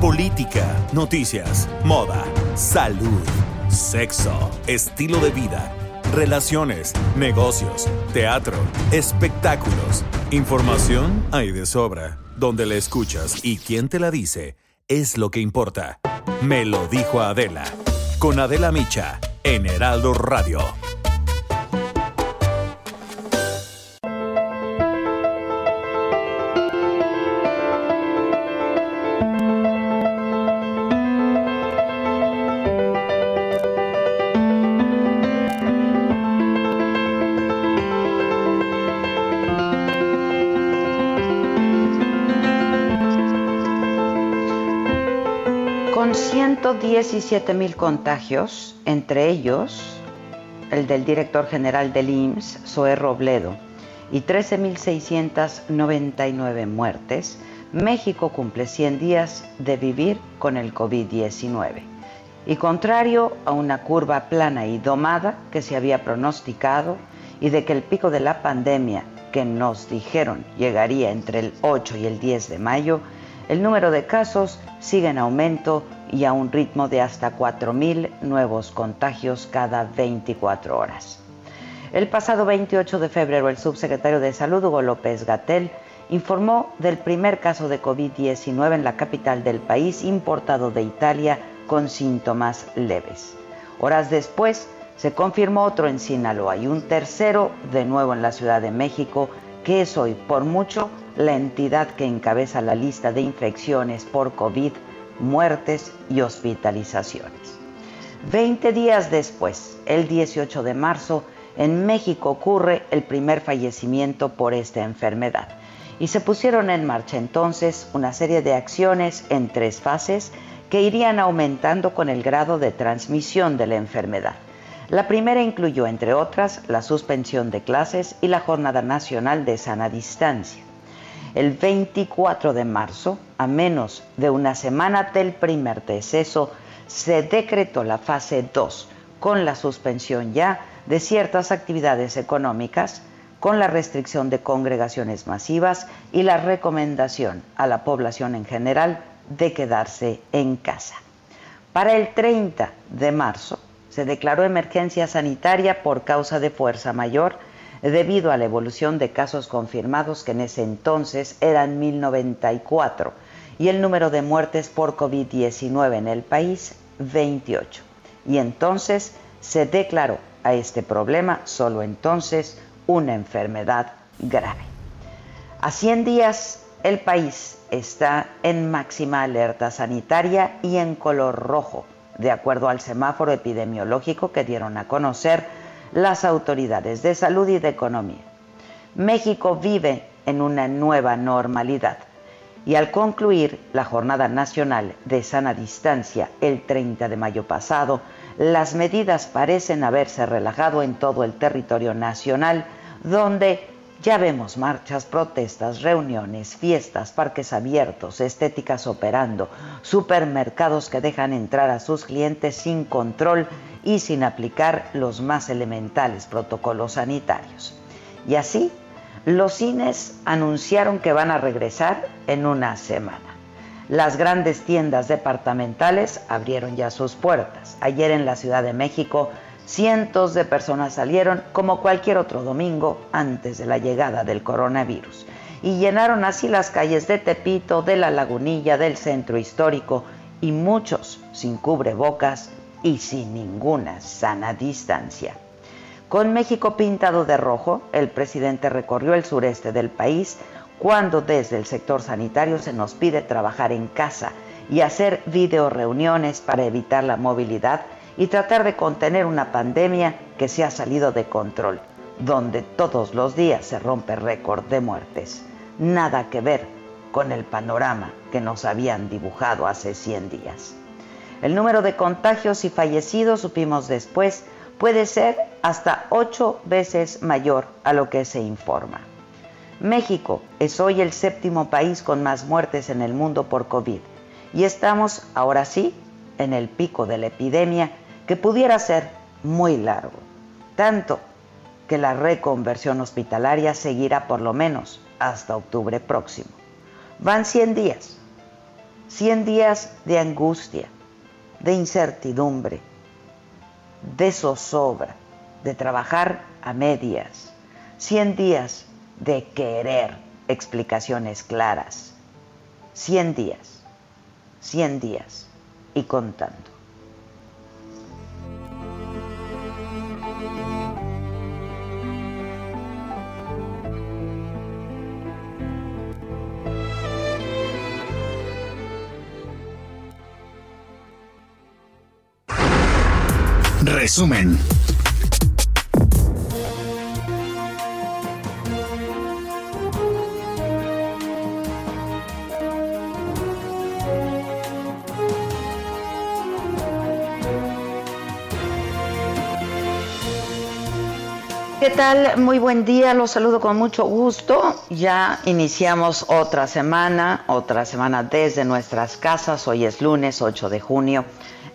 Política, noticias, moda, salud, sexo, estilo de vida, relaciones, negocios, teatro, espectáculos. Información hay de sobra. Donde la escuchas y quién te la dice es lo que importa. Me lo dijo Adela. Con Adela Micha en Heraldo Radio. 117 mil contagios, entre ellos el del director general del IMSS, Zoé Robledo, y 13.699 muertes, México cumple 100 días de vivir con el COVID-19. Y contrario a una curva plana y domada que se había pronosticado y de que el pico de la pandemia que nos dijeron llegaría entre el 8 y el 10 de mayo, el número de casos sigue en aumento y a un ritmo de hasta 4.000 nuevos contagios cada 24 horas. El pasado 28 de febrero, el subsecretario de Salud, Hugo López Gatel, informó del primer caso de COVID-19 en la capital del país, importado de Italia, con síntomas leves. Horas después, se confirmó otro en Sinaloa y un tercero de nuevo en la Ciudad de México, que es hoy, por mucho, la entidad que encabeza la lista de infecciones por COVID, muertes y hospitalizaciones. Veinte días después, el 18 de marzo, en México ocurre el primer fallecimiento por esta enfermedad y se pusieron en marcha entonces una serie de acciones en tres fases que irían aumentando con el grado de transmisión de la enfermedad. La primera incluyó, entre otras, la suspensión de clases y la Jornada Nacional de Sana Distancia. El 24 de marzo, a menos de una semana del primer deceso, se decretó la fase 2, con la suspensión ya de ciertas actividades económicas, con la restricción de congregaciones masivas y la recomendación a la población en general de quedarse en casa. Para el 30 de marzo se declaró emergencia sanitaria por causa de fuerza mayor debido a la evolución de casos confirmados que en ese entonces eran 1094 y el número de muertes por COVID-19 en el país 28. Y entonces se declaró a este problema solo entonces una enfermedad grave. A 100 días el país está en máxima alerta sanitaria y en color rojo, de acuerdo al semáforo epidemiológico que dieron a conocer las autoridades de salud y de economía. México vive en una nueva normalidad y al concluir la Jornada Nacional de Sana Distancia el 30 de mayo pasado, las medidas parecen haberse relajado en todo el territorio nacional, donde ya vemos marchas, protestas, reuniones, fiestas, parques abiertos, estéticas operando, supermercados que dejan entrar a sus clientes sin control y sin aplicar los más elementales protocolos sanitarios. Y así, los cines anunciaron que van a regresar en una semana. Las grandes tiendas departamentales abrieron ya sus puertas. Ayer en la Ciudad de México, cientos de personas salieron como cualquier otro domingo antes de la llegada del coronavirus y llenaron así las calles de Tepito, de la Lagunilla, del centro histórico y muchos sin cubrebocas y sin ninguna sana distancia. Con México pintado de rojo, el presidente recorrió el sureste del país cuando desde el sector sanitario se nos pide trabajar en casa y hacer videoreuniones para evitar la movilidad y tratar de contener una pandemia que se ha salido de control, donde todos los días se rompe récord de muertes. Nada que ver con el panorama que nos habían dibujado hace 100 días. El número de contagios y fallecidos, supimos después, puede ser hasta ocho veces mayor a lo que se informa. México es hoy el séptimo país con más muertes en el mundo por COVID y estamos, ahora sí, en el pico de la epidemia que pudiera ser muy largo, tanto que la reconversión hospitalaria seguirá por lo menos hasta octubre próximo. Van 100 días, 100 días de angustia, de incertidumbre, de zozobra, de trabajar a medias, 100 días de querer explicaciones claras. 100 días, 100 días y contando. Resumen. ¿Qué tal? Muy buen día, los saludo con mucho gusto. Ya iniciamos otra semana, otra semana desde nuestras casas. Hoy es lunes 8 de junio.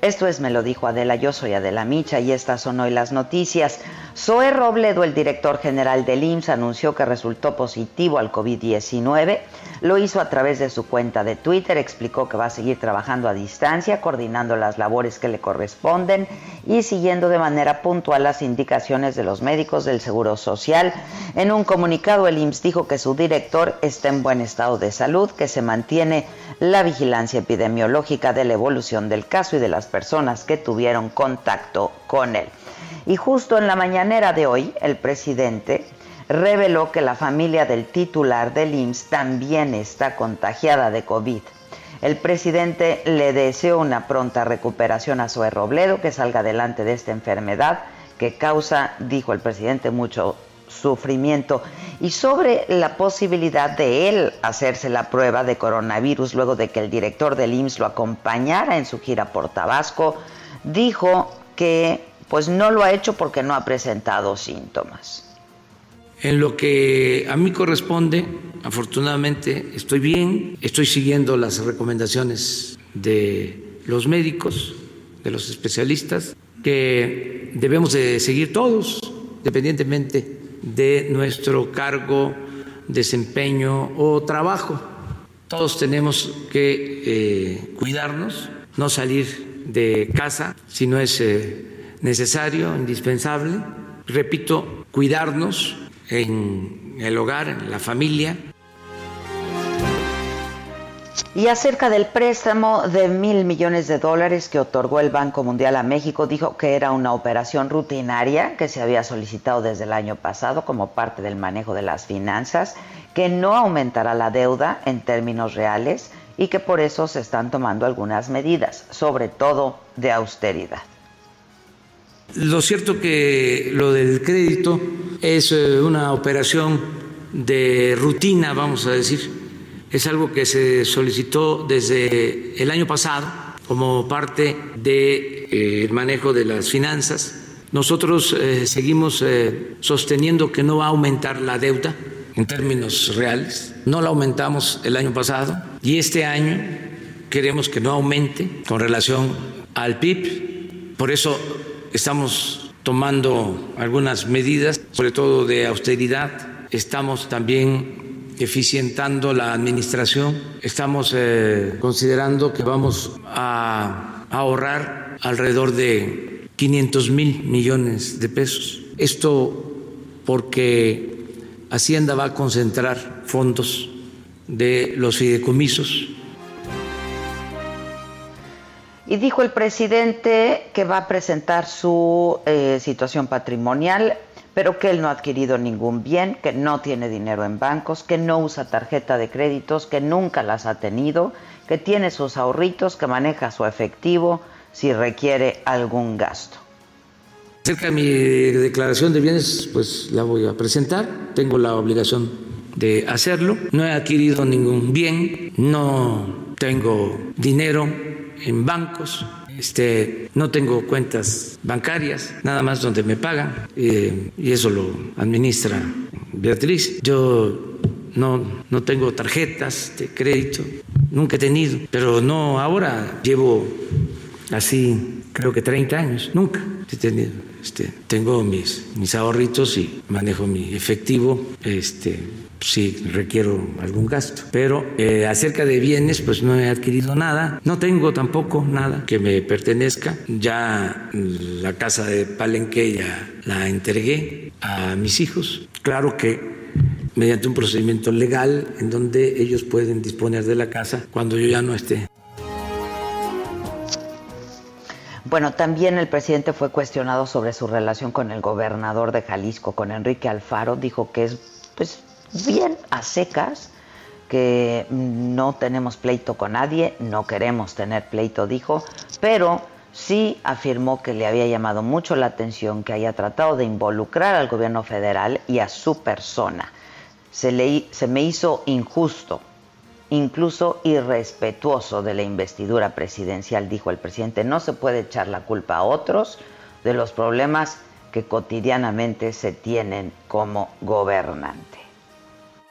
Esto es Me lo dijo Adela, yo soy Adela Micha y estas son hoy las noticias. Zoe Robledo, el director general del IMSS, anunció que resultó positivo al COVID-19. Lo hizo a través de su cuenta de Twitter, explicó que va a seguir trabajando a distancia, coordinando las labores que le corresponden y siguiendo de manera puntual las indicaciones de los médicos del Seguro Social. En un comunicado, el IMSS dijo que su director está en buen estado de salud, que se mantiene la vigilancia epidemiológica de la evolución del caso y de las personas que tuvieron contacto con él. Y justo en la mañanera de hoy, el presidente reveló que la familia del titular del IMSS también está contagiada de COVID. El presidente le deseó una pronta recuperación a Zoe Robledo, que salga adelante de esta enfermedad que causa, dijo el presidente, mucho sufrimiento y sobre la posibilidad de él hacerse la prueba de coronavirus luego de que el director del IMSS lo acompañara en su gira por Tabasco, dijo que pues no lo ha hecho porque no ha presentado síntomas. En lo que a mí corresponde, afortunadamente estoy bien, estoy siguiendo las recomendaciones de los médicos, de los especialistas, que debemos de seguir todos, independientemente de nuestro cargo, desempeño o trabajo. Todos tenemos que eh, cuidarnos, no salir de casa si no es eh, necesario, indispensable. Repito, cuidarnos en el hogar, en la familia, y acerca del préstamo de mil millones de dólares que otorgó el Banco Mundial a México, dijo que era una operación rutinaria que se había solicitado desde el año pasado como parte del manejo de las finanzas, que no aumentará la deuda en términos reales y que por eso se están tomando algunas medidas, sobre todo de austeridad. Lo cierto que lo del crédito es eh, una operación de rutina, vamos a decir, es algo que se solicitó desde el año pasado como parte del eh, manejo de las finanzas. Nosotros eh, seguimos eh, sosteniendo que no va a aumentar la deuda en términos reales. No la aumentamos el año pasado y este año queremos que no aumente con relación al PIB. Por eso estamos tomando algunas medidas, sobre todo de austeridad. Estamos también eficientando la administración. Estamos eh, considerando que vamos a ahorrar alrededor de 500 mil millones de pesos. Esto porque Hacienda va a concentrar fondos de los fideicomisos. Y dijo el presidente que va a presentar su eh, situación patrimonial pero que él no ha adquirido ningún bien, que no tiene dinero en bancos, que no usa tarjeta de créditos, que nunca las ha tenido, que tiene sus ahorritos, que maneja su efectivo si requiere algún gasto. Acerca de mi declaración de bienes, pues la voy a presentar. Tengo la obligación de hacerlo. No he adquirido ningún bien, no tengo dinero en bancos, este, no tengo cuentas bancarias, nada más donde me pagan, eh, y eso lo administra Beatriz. Yo no, no tengo tarjetas de crédito, nunca he tenido, pero no ahora, llevo así creo que 30 años, nunca he tenido. Este, tengo mis, mis ahorritos y manejo mi efectivo, este, si requiero algún gasto. Pero eh, acerca de bienes, pues no he adquirido nada, no tengo tampoco nada que me pertenezca. Ya la casa de Palenque ya la entregué a mis hijos. Claro que mediante un procedimiento legal en donde ellos pueden disponer de la casa cuando yo ya no esté. Bueno, también el presidente fue cuestionado sobre su relación con el gobernador de Jalisco, con Enrique Alfaro. Dijo que es pues bien a secas, que no tenemos pleito con nadie, no queremos tener pleito, dijo, pero sí afirmó que le había llamado mucho la atención que haya tratado de involucrar al gobierno federal y a su persona se, se me hizo injusto, incluso irrespetuoso de la investidura presidencial, dijo el presidente. No se puede echar la culpa a otros de los problemas que cotidianamente se tienen como gobernante.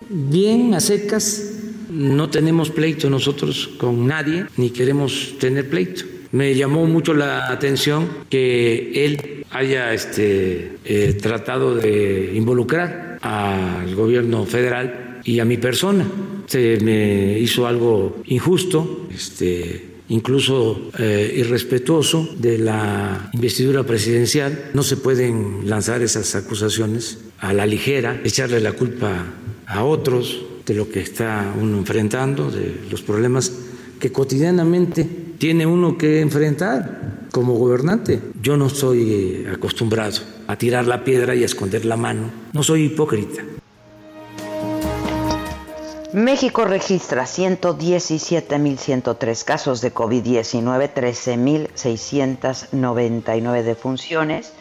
Bien, a secas, no tenemos pleito nosotros con nadie, ni queremos tener pleito. Me llamó mucho la atención que él haya este, eh, tratado de involucrar al gobierno federal y a mi persona. Se me hizo algo injusto, este, incluso eh, irrespetuoso de la investidura presidencial. No se pueden lanzar esas acusaciones a la ligera, echarle la culpa a otros de lo que está uno enfrentando, de los problemas que cotidianamente tiene uno que enfrentar como gobernante. Yo no estoy acostumbrado a tirar la piedra y a esconder la mano. No soy hipócrita. México registra 117.103 casos de COVID-19, 13.699 defunciones.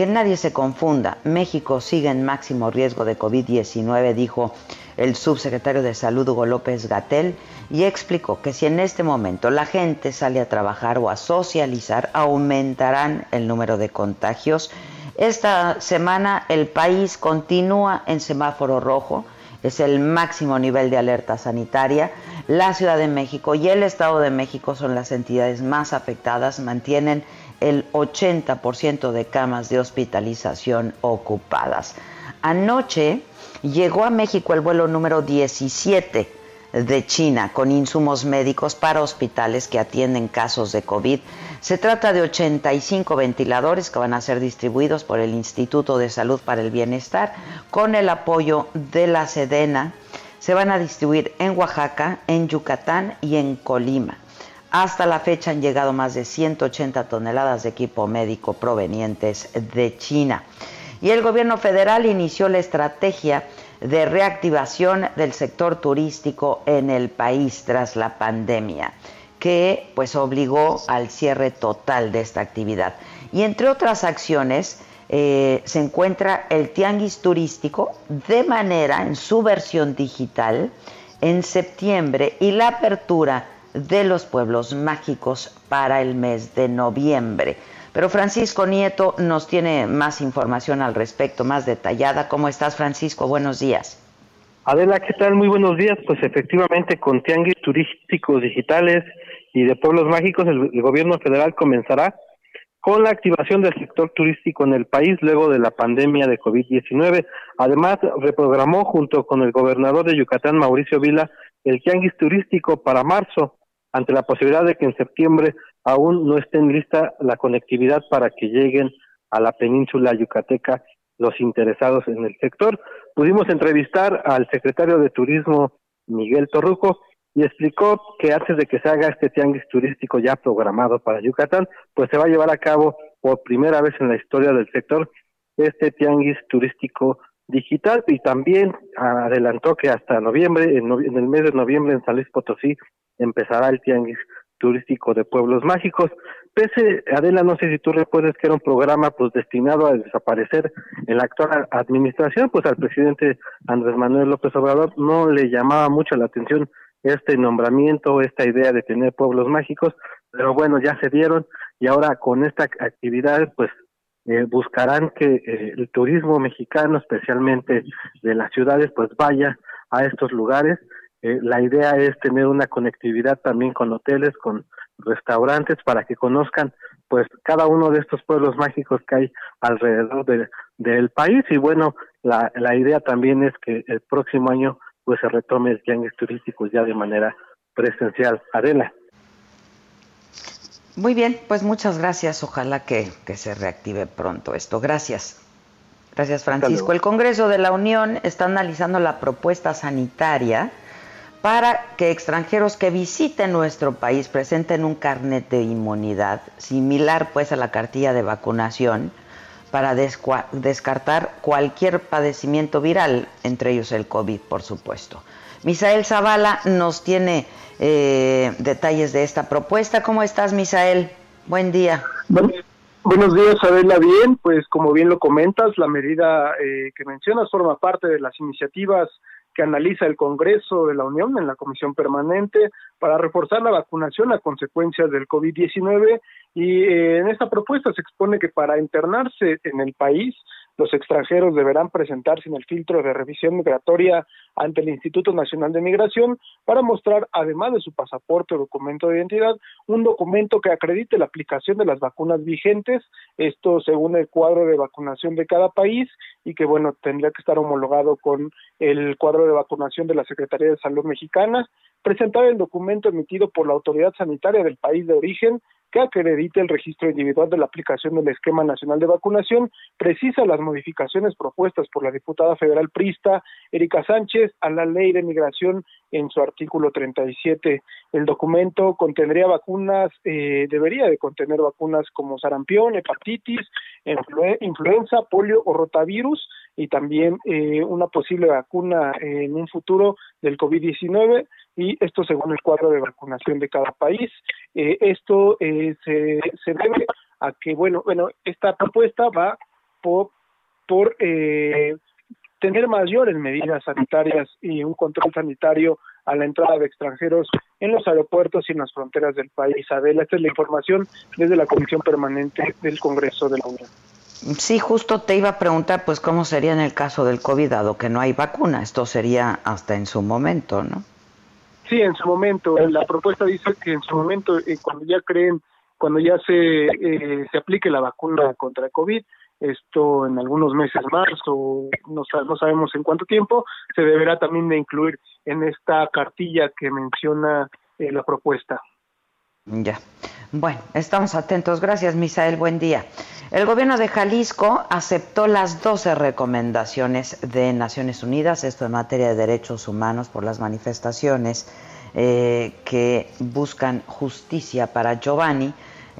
Que nadie se confunda, México sigue en máximo riesgo de COVID-19, dijo el subsecretario de Salud Hugo López Gatel, y explicó que si en este momento la gente sale a trabajar o a socializar, aumentarán el número de contagios esta semana el país continúa en semáforo rojo, es el máximo nivel de alerta sanitaria. La Ciudad de México y el Estado de México son las entidades más afectadas, mantienen el 80% de camas de hospitalización ocupadas. Anoche llegó a México el vuelo número 17 de China con insumos médicos para hospitales que atienden casos de COVID. Se trata de 85 ventiladores que van a ser distribuidos por el Instituto de Salud para el Bienestar con el apoyo de la Sedena. Se van a distribuir en Oaxaca, en Yucatán y en Colima. Hasta la fecha han llegado más de 180 toneladas de equipo médico provenientes de China. Y el gobierno federal inició la estrategia de reactivación del sector turístico en el país tras la pandemia, que pues obligó al cierre total de esta actividad. Y entre otras acciones, eh, se encuentra el tianguis turístico de manera en su versión digital en septiembre y la apertura de los pueblos mágicos para el mes de noviembre. Pero Francisco Nieto nos tiene más información al respecto, más detallada. ¿Cómo estás, Francisco? Buenos días. Adela, ¿qué tal? Muy buenos días. Pues efectivamente, con tianguis turísticos digitales y de pueblos mágicos, el, gobierno federal comenzará con la activación del sector turístico en el país luego de la pandemia de COVID-19. Además, reprogramó junto con el gobernador de Yucatán, Mauricio Vila, el tianguis turístico para marzo, ante la posibilidad de que en septiembre aún no esté lista la conectividad para que lleguen a la península yucateca los interesados en el sector. Pudimos entrevistar al secretario de Turismo, Miguel Torruco, y explicó que antes de que se haga este tianguis turístico ya programado para Yucatán, pues se va a llevar a cabo por primera vez en la historia del sector este tianguis turístico digital y también adelantó que hasta noviembre, en, en el mes de noviembre en San Luis Potosí empezará el tianguis turístico de pueblos mágicos. pese, Adela, no sé si tú recuerdas que era un programa pues destinado a desaparecer en la actual administración, pues al presidente Andrés Manuel López Obrador no le llamaba mucho la atención este nombramiento, esta idea de tener pueblos mágicos, pero bueno, ya se dieron y ahora con esta actividad pues eh, buscarán que eh, el turismo mexicano, especialmente de las ciudades, pues vaya a estos lugares. Eh, la idea es tener una conectividad también con hoteles, con restaurantes, para que conozcan pues cada uno de estos pueblos mágicos que hay alrededor del país. Y bueno, la, la idea también es que el próximo año pues se retome el tianguis turísticos ya de manera presencial. Adela. Muy bien, pues muchas gracias. Ojalá que, se reactive pronto esto. Gracias. Gracias, Francisco. El Congreso de la Unión está analizando la propuesta sanitaria para que extranjeros que visiten nuestro país presenten un carnet de inmunidad similar pues a la cartilla de vacunación para descartar cualquier padecimiento viral, entre ellos el COVID, por supuesto. Misael Zavala nos tiene eh, detalles de esta propuesta. ¿Cómo estás, Misael? Buen día. buenos días, Adela. Bien, pues como bien lo comentas, la medida eh, que mencionas forma parte de las iniciativas que analiza el Congreso de la Unión en la Comisión Permanente para reforzar la vacunación a consecuencias del COVID-19 y eh, en esta propuesta se expone que para internarse en el país los extranjeros deberán presentarse en el filtro de revisión migratoria ante el Instituto Nacional de Migración para mostrar, además de su pasaporte o documento de identidad, un documento que acredite la aplicación de las vacunas vigentes, esto según el cuadro de vacunación de cada país y que, bueno, tendría que estar homologado con el cuadro de vacunación de la Secretaría de Salud Mexicana, presentar el documento emitido por la autoridad sanitaria del país de origen que acredite el registro individual de la aplicación del esquema nacional de vacunación, precisa las modificaciones propuestas por la diputada federal prista Erika Sánchez a la ley de migración en su artículo 37. El documento contendría vacunas, eh, debería de contener vacunas como sarampión, hepatitis, influenza, polio o rotavirus y también eh, una posible vacuna en un futuro del COVID-19 y esto según el cuadro de vacunación de cada país. Eh, esto eh, se, se debe a que, bueno, bueno, esta propuesta va por, por eh, tener mayores medidas sanitarias y un control sanitario a la entrada de extranjeros en los aeropuertos y en las fronteras del país. Adela, esta es la información desde la Comisión Permanente del Congreso de la Unión. Sí, justo te iba a preguntar, pues, cómo sería en el caso del COVID, dado que no hay vacuna. Esto sería hasta en su momento, ¿no? Sí, en su momento. La propuesta dice que en su momento, eh, cuando ya creen, cuando ya se, eh, se aplique la vacuna contra el COVID, esto en algunos meses más o no, no sabemos en cuánto tiempo, se deberá también de incluir en esta cartilla que menciona eh, la propuesta. Ya. Bueno, estamos atentos. Gracias, Misael. Buen día. El gobierno de Jalisco aceptó las 12 recomendaciones de Naciones Unidas, esto en materia de derechos humanos por las manifestaciones eh, que buscan justicia para Giovanni.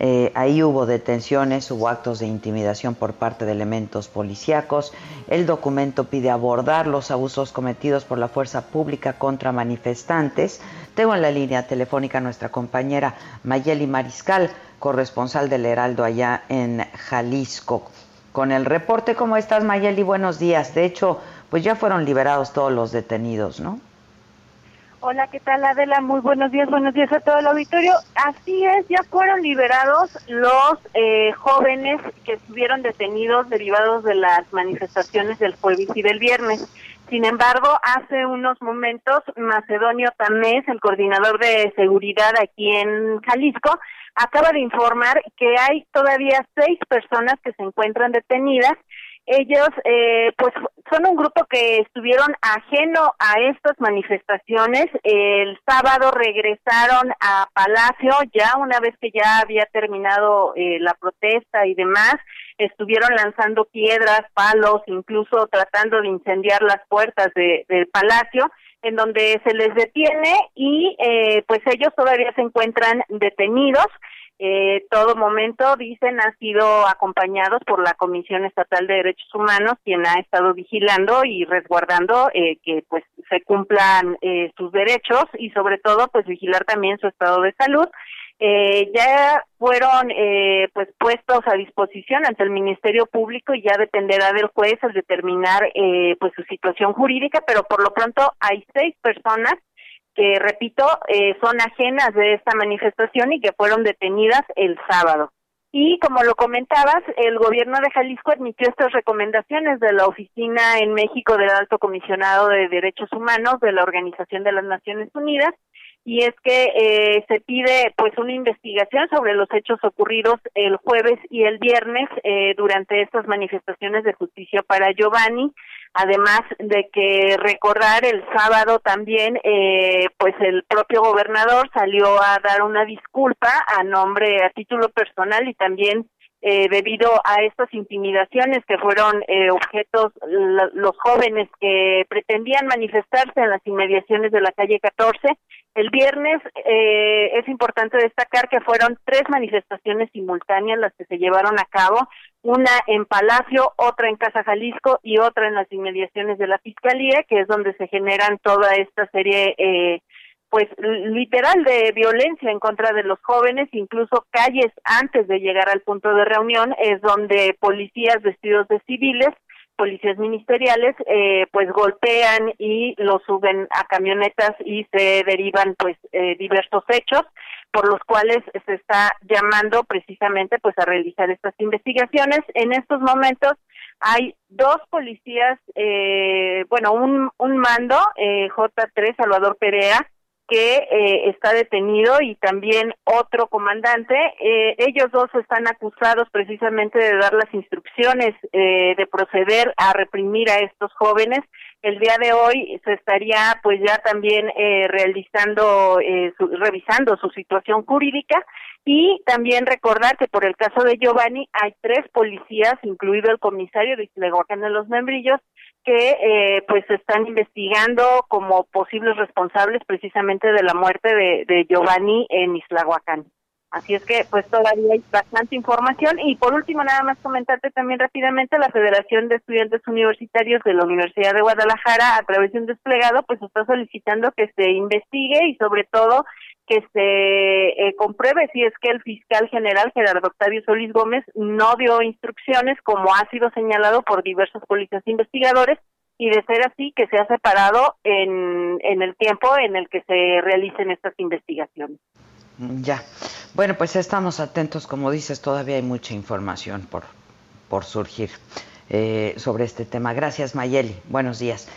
Eh, ahí hubo detenciones, hubo actos de intimidación por parte de elementos policíacos. El documento pide abordar los abusos cometidos por la fuerza pública contra manifestantes. Tengo en la línea telefónica a nuestra compañera Mayeli Mariscal corresponsal del Heraldo allá en Jalisco. Con el reporte, ¿cómo estás Mayeli? Buenos días. De hecho, pues ya fueron liberados todos los detenidos, ¿no? Hola, ¿qué tal Adela? Muy buenos días, buenos días a todo el auditorio. Así es, ya fueron liberados los eh, jóvenes que estuvieron detenidos derivados de las manifestaciones del jueves y del viernes. Sin embargo, hace unos momentos, Macedonio Tamés, el coordinador de seguridad aquí en Jalisco, acaba de informar que hay todavía seis personas que se encuentran detenidas. Ellos, eh, pues, son un grupo que estuvieron ajeno a estas manifestaciones. El sábado regresaron a Palacio, ya una vez que ya había terminado eh, la protesta y demás, estuvieron lanzando piedras, palos, incluso tratando de incendiar las puertas de, del Palacio en donde se les detiene y eh, pues ellos todavía se encuentran detenidos. Eh, todo momento, dicen, han sido acompañados por la Comisión Estatal de Derechos Humanos, quien ha estado vigilando y resguardando eh, que pues se cumplan eh, sus derechos y sobre todo pues vigilar también su estado de salud. eh, ya fueron eh, pues puestos a disposición ante el Ministerio Público y ya dependerá del juez el determinar eh, pues su situación jurídica, pero por lo pronto hay seis personas que repito eh, son ajenas de esta manifestación y que fueron detenidas el sábado. Y como lo comentabas, el gobierno de Jalisco admitió estas recomendaciones de la Oficina en México del Alto Comisionado de Derechos Humanos de la Organización de las Naciones Unidas y es que eh, se pide pues una investigación sobre los hechos ocurridos el jueves y el viernes eh, durante estas manifestaciones de justicia para Giovanni además de que recordar el sábado también eh, pues el propio gobernador salió a dar una disculpa a nombre a título personal y también eh, debido a estas intimidaciones que fueron eh, objetos los jóvenes que pretendían manifestarse en las inmediaciones de la calle 14. El viernes eh, es importante destacar que fueron tres manifestaciones simultáneas las que se llevaron a cabo, una en Palacio, otra en Casa Jalisco y otra en las inmediaciones de la Fiscalía, que es donde se generan toda esta serie eh, pues literal de violencia en contra de los jóvenes, incluso calles antes de llegar al punto de reunión es donde policías vestidos de civiles, policías ministeriales, eh, pues golpean y los suben a camionetas y se derivan pues eh, diversos hechos por los cuales se está llamando precisamente pues a realizar estas investigaciones. En estos momentos hay dos policías, eh, bueno, un, un mando, eh, J3 Salvador Perea, que eh, está detenido y también otro comandante. Eh, ellos dos están acusados precisamente de dar las instrucciones eh, de proceder a reprimir a estos jóvenes. El día de hoy se estaría pues ya también realizando, revisando su situación jurídica y también recordar que por el caso de Giovanni hay tres policías, incluido el comisario de Islehuacán de los Membrillos, que eh, pues están investigando como posibles responsables precisamente de la muerte de, de Giovanni en Islahuacán. Así es que pues todavía hay bastante información y por último nada más comentarte también rápidamente la Federación de Estudiantes Universitarios de la Universidad de Guadalajara a través de un desplegado pues está solicitando que se investigue y sobre todo que se eh, compruebe si es que el fiscal general Gerardo Octavio Solís Gómez no dio instrucciones como ha sido señalado por diversos policías investigadores y de ser así que se ha separado en, en el tiempo en el que se realicen estas investigaciones. Ya. Bueno, pues estamos atentos, como dices, todavía hay mucha información por, por surgir. Eh, sobre este tema. Gracias, Mayeli. Buenos días.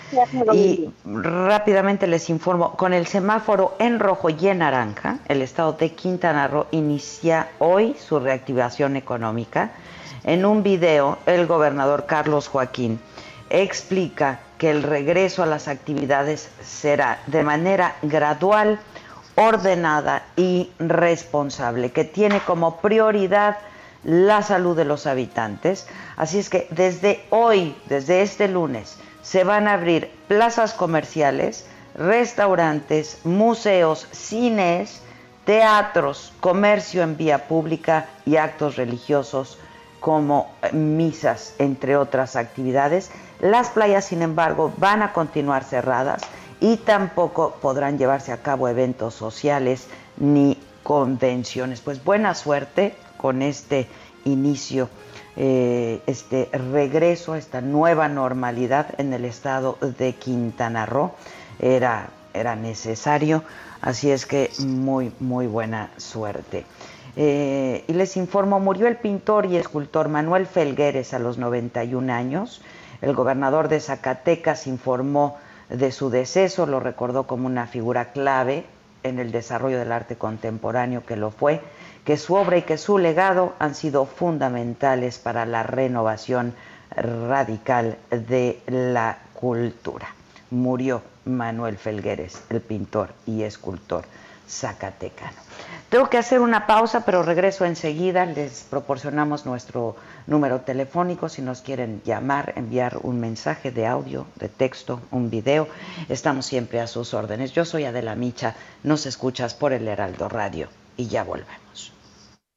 y rápidamente les informo, con el semáforo en rojo y en naranja, el estado de Quintana Roo inicia hoy su reactivación económica. En un video, el gobernador Carlos Joaquín explica que el regreso a las actividades será de manera gradual, ordenada y responsable, que tiene como prioridad la salud de los habitantes. Así es que desde hoy, desde este lunes, se van a abrir plazas comerciales, restaurantes, museos, cines, teatros, comercio en vía pública y actos religiosos como eh, misas, entre otras actividades. Las playas, sin embargo, van a continuar cerradas y tampoco podrán llevarse a cabo eventos sociales ni convenciones. Pues buena suerte con este inicio, eh, este regreso a esta nueva normalidad en el estado de Quintana Roo. Era, era necesario, así es que muy, muy buena suerte. Eh, y les informo, murió el pintor y escultor Manuel Felgueres a los 91 años. El gobernador de Zacatecas informó de su deceso, lo recordó como una figura clave en el desarrollo del arte contemporáneo que lo fue, que su obra y que su legado han sido fundamentales para la renovación radical de la cultura. Murió Manuel Felgueres, el pintor y escultor zacatecano. Tengo que hacer una pausa, pero regreso enseguida. Les proporcionamos nuestro número telefónico si nos quieren llamar, enviar un mensaje de audio, de texto, un video. Estamos siempre a sus órdenes. Yo soy Adela Micha, nos escuchas por el Heraldo Radio y ya volvemos.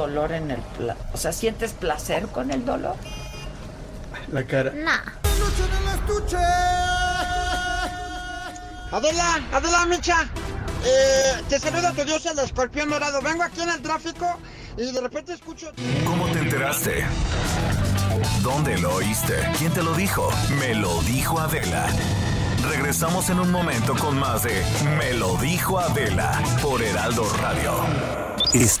Dolor en el... Pla o sea, ¿sientes placer con el dolor? La cara. Adela, Adela Micha, eh, te saluda tu dios el escorpión dorado. Vengo aquí en el tráfico y de repente escucho... ¿Cómo te enteraste? ¿Dónde lo oíste? ¿Quién te lo dijo? Me lo dijo Adela. Regresamos en un momento con más de Me lo dijo Adela por Heraldo Radio. Es-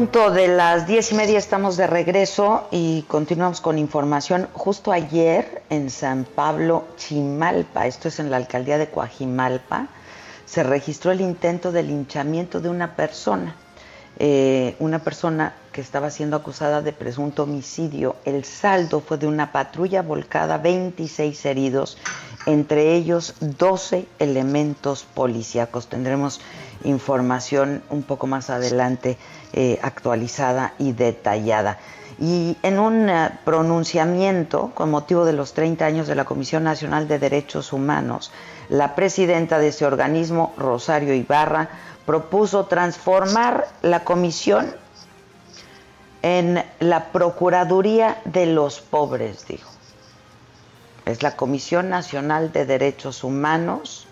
Punto de las diez y media estamos de regreso y continuamos con información. Justo ayer en San Pablo, Chimalpa, esto es en la alcaldía de Coajimalpa, se registró el intento de linchamiento de una persona. Eh, una persona que estaba siendo acusada de presunto homicidio. El saldo fue de una patrulla volcada, 26 heridos, entre ellos 12 elementos policíacos. Tendremos información un poco más adelante eh, actualizada y detallada. Y en un eh, pronunciamiento con motivo de los 30 años de la Comisión Nacional de Derechos Humanos, la presidenta de ese organismo, Rosario Ibarra, propuso transformar la comisión en la Procuraduría de los Pobres, dijo. Es la Comisión Nacional de Derechos Humanos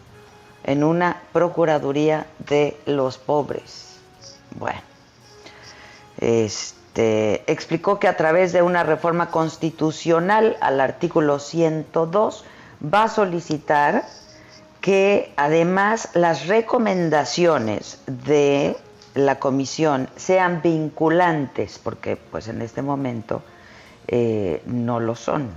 en una Procuraduría de los Pobres. Bueno, este, explicó que a través de una reforma constitucional al artículo 102 va a solicitar que además las recomendaciones de la comisión sean vinculantes, porque pues en este momento eh, no lo son.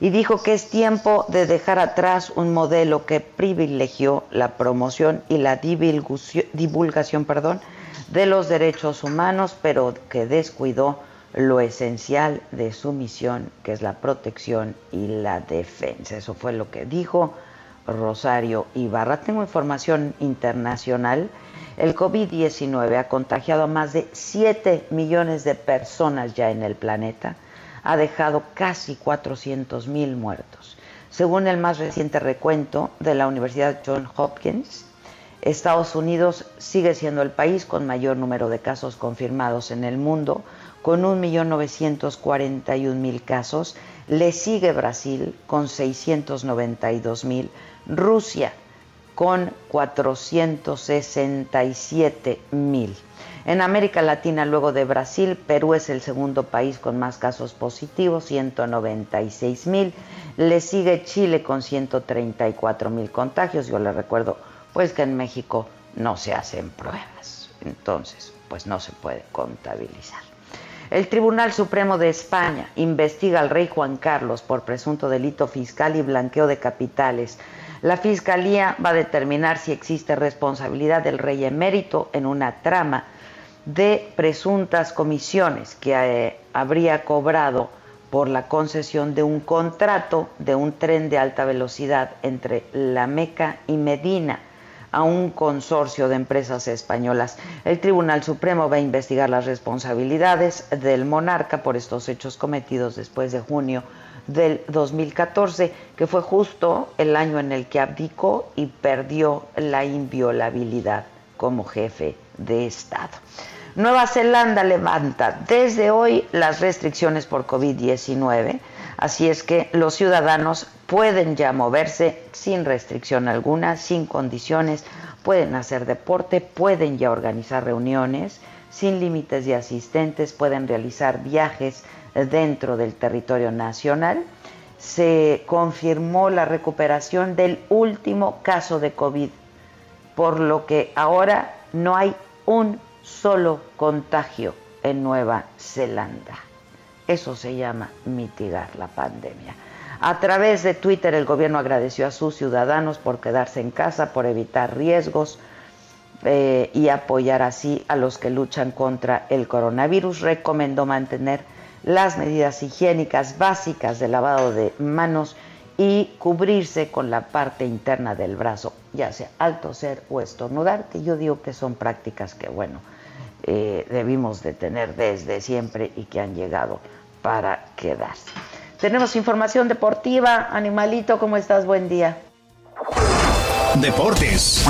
Y dijo que es tiempo de dejar atrás un modelo que privilegió la promoción y la divulgación, divulgación perdón, de los derechos humanos, pero que descuidó lo esencial de su misión, que es la protección y la defensa. Eso fue lo que dijo Rosario Ibarra. Tengo información internacional. El COVID-19 ha contagiado a más de 7 millones de personas ya en el planeta. Ha dejado casi 400 mil muertos. Según el más reciente recuento de la Universidad Johns Hopkins, Estados Unidos sigue siendo el país con mayor número de casos confirmados en el mundo, con 1.941.000 casos. Le sigue Brasil con 692.000 Rusia con 467 mil. En América Latina, luego de Brasil, Perú es el segundo país con más casos positivos, 196 mil. Le sigue Chile con 134 mil contagios. Yo le recuerdo, pues que en México no se hacen pruebas. Entonces, pues no se puede contabilizar. El Tribunal Supremo de España investiga al rey Juan Carlos por presunto delito fiscal y blanqueo de capitales. La Fiscalía va a determinar si existe responsabilidad del rey emérito en una trama de presuntas comisiones que eh, habría cobrado por la concesión de un contrato de un tren de alta velocidad entre La Meca y Medina a un consorcio de empresas españolas. El Tribunal Supremo va a investigar las responsabilidades del monarca por estos hechos cometidos después de junio del 2014, que fue justo el año en el que abdicó y perdió la inviolabilidad como jefe de Estado. Nueva Zelanda levanta desde hoy las restricciones por COVID-19, así es que los ciudadanos pueden ya moverse sin restricción alguna, sin condiciones, pueden hacer deporte, pueden ya organizar reuniones sin límites de asistentes pueden realizar viajes dentro del territorio nacional. Se confirmó la recuperación del último caso de COVID, por lo que ahora no hay un solo contagio en Nueva Zelanda. Eso se llama mitigar la pandemia. A través de Twitter el gobierno agradeció a sus ciudadanos por quedarse en casa, por evitar riesgos eh, y apoyar así a los que luchan contra el coronavirus. Recomendó mantener las medidas higiénicas básicas de lavado de manos y cubrirse con la parte interna del brazo, ya sea al toser o estornudar, que yo digo que son prácticas que, bueno, eh, debimos de tener desde siempre y que han llegado para quedarse. Tenemos información deportiva. Animalito, ¿cómo estás? Buen día. Deportes.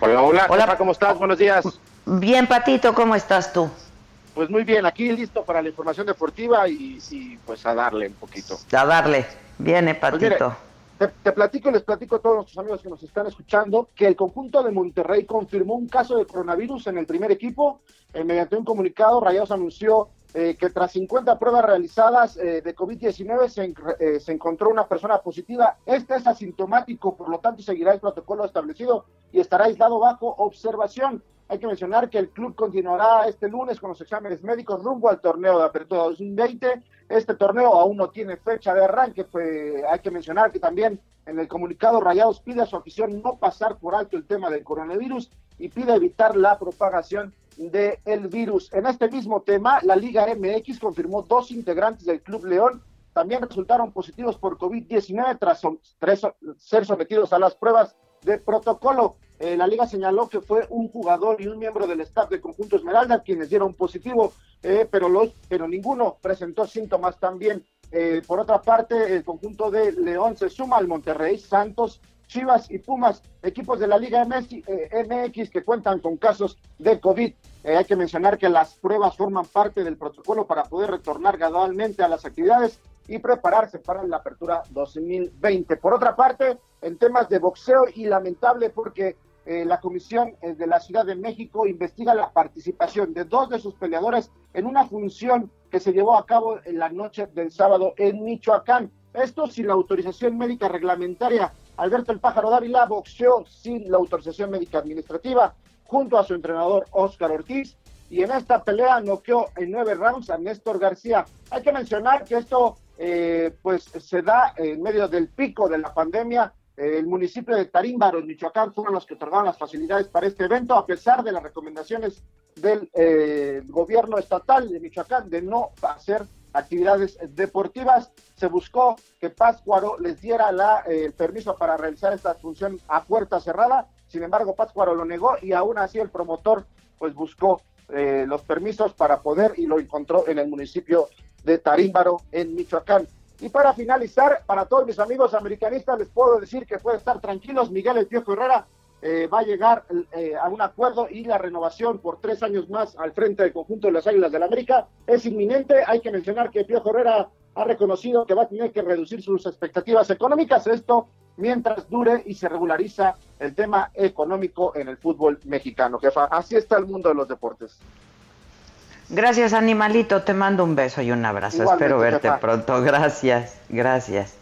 Hola, hola, hola, ¿cómo estás? Buenos días. Bien, Patito, ¿cómo estás tú? Pues muy bien, aquí listo para la información deportiva y, pues a darle un poquito. A darle. Viene, pues Patito. Te, platico y les platico a todos nuestros amigos que nos están escuchando que el conjunto de Monterrey confirmó un caso de coronavirus en el primer equipo eh, mediante un comunicado, Rayados anunció eh, que tras 50 pruebas realizadas eh, de COVID-19 se, se, encontró una persona positiva. Este es asintomático, por lo tanto seguirá el protocolo establecido y estará aislado bajo observación. Hay que mencionar que el club continuará este lunes con los exámenes médicos rumbo al torneo de Apertura 2020. Este torneo aún no tiene fecha de arranque. hay que mencionar que también en el comunicado Rayados pide a su afición no pasar por alto el tema del coronavirus y pide evitar la propagación del virus. En este mismo tema, la Liga MX confirmó dos integrantes del Club León también resultaron positivos por COVID-19 tras, ser sometidos a las pruebas de protocolo. Eh, la liga señaló que fue un jugador y un miembro del staff del conjunto Esmeralda quienes dieron positivo, eh, pero, los, pero ninguno presentó síntomas también. Eh, por otra parte, el conjunto de León se suma al Monterrey Santos Chivas y Pumas, equipos de la Liga MX, eh, que cuentan con casos de COVID. Hay que mencionar que las pruebas forman parte del protocolo para poder retornar gradualmente a las actividades y prepararse para la apertura 2020. Por otra parte, en temas de boxeo y lamentable porque eh, la Comisión de la Ciudad de México investiga la participación de dos de sus peleadores en una función que se llevó a cabo en la noche del sábado en Michoacán. Esto sin la autorización médica reglamentaria Alberto el Pájaro Dávila boxeó sin la autorización médica administrativa junto a su entrenador Oscar Ortiz y en esta pelea noqueó en nueve rounds a Néstor García. Hay que mencionar que esto eh, pues se da en medio del pico de la pandemia. El municipio de Tarímbaro, en Michoacán, fueron los que otorgaron las facilidades para este evento, a pesar de las recomendaciones del eh, gobierno estatal de Michoacán de no hacer actividades deportivas. Se buscó que Páscuaro les diera la, eh, el permiso para realizar esta función a puerta cerrada. Sin embargo, Páscuaro lo negó y aún así el promotor pues buscó eh, los permisos para poder y lo encontró en el municipio de Tarímbaro, en Michoacán. Y para finalizar, para todos mis amigos americanistas, les puedo decir que pueden estar tranquilos. Miguel El Piojo Herrera eh, va a llegar eh, a un acuerdo y la renovación por tres años más al frente del conjunto de las Águilas del la América es inminente. Hay que mencionar que Pío Herrera ha reconocido que va a tener que reducir sus expectativas económicas. Esto mientras dure y se regulariza el tema económico en el fútbol mexicano, jefa. Así está el mundo de los deportes. Gracias, animalito. Te mando un beso y un abrazo. Espero verte pronto. Gracias, gracias.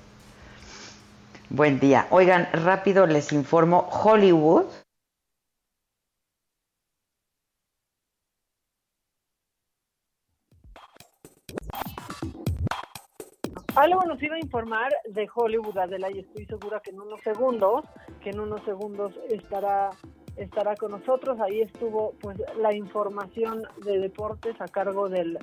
Buen día. Oigan, rápido les informo, Hollywood Algo nos iba a informar de Hollywood, Adela, y estoy segura que en unos segundos, que en unos segundos estará estará con nosotros. Ahí estuvo pues la información de deportes a cargo del,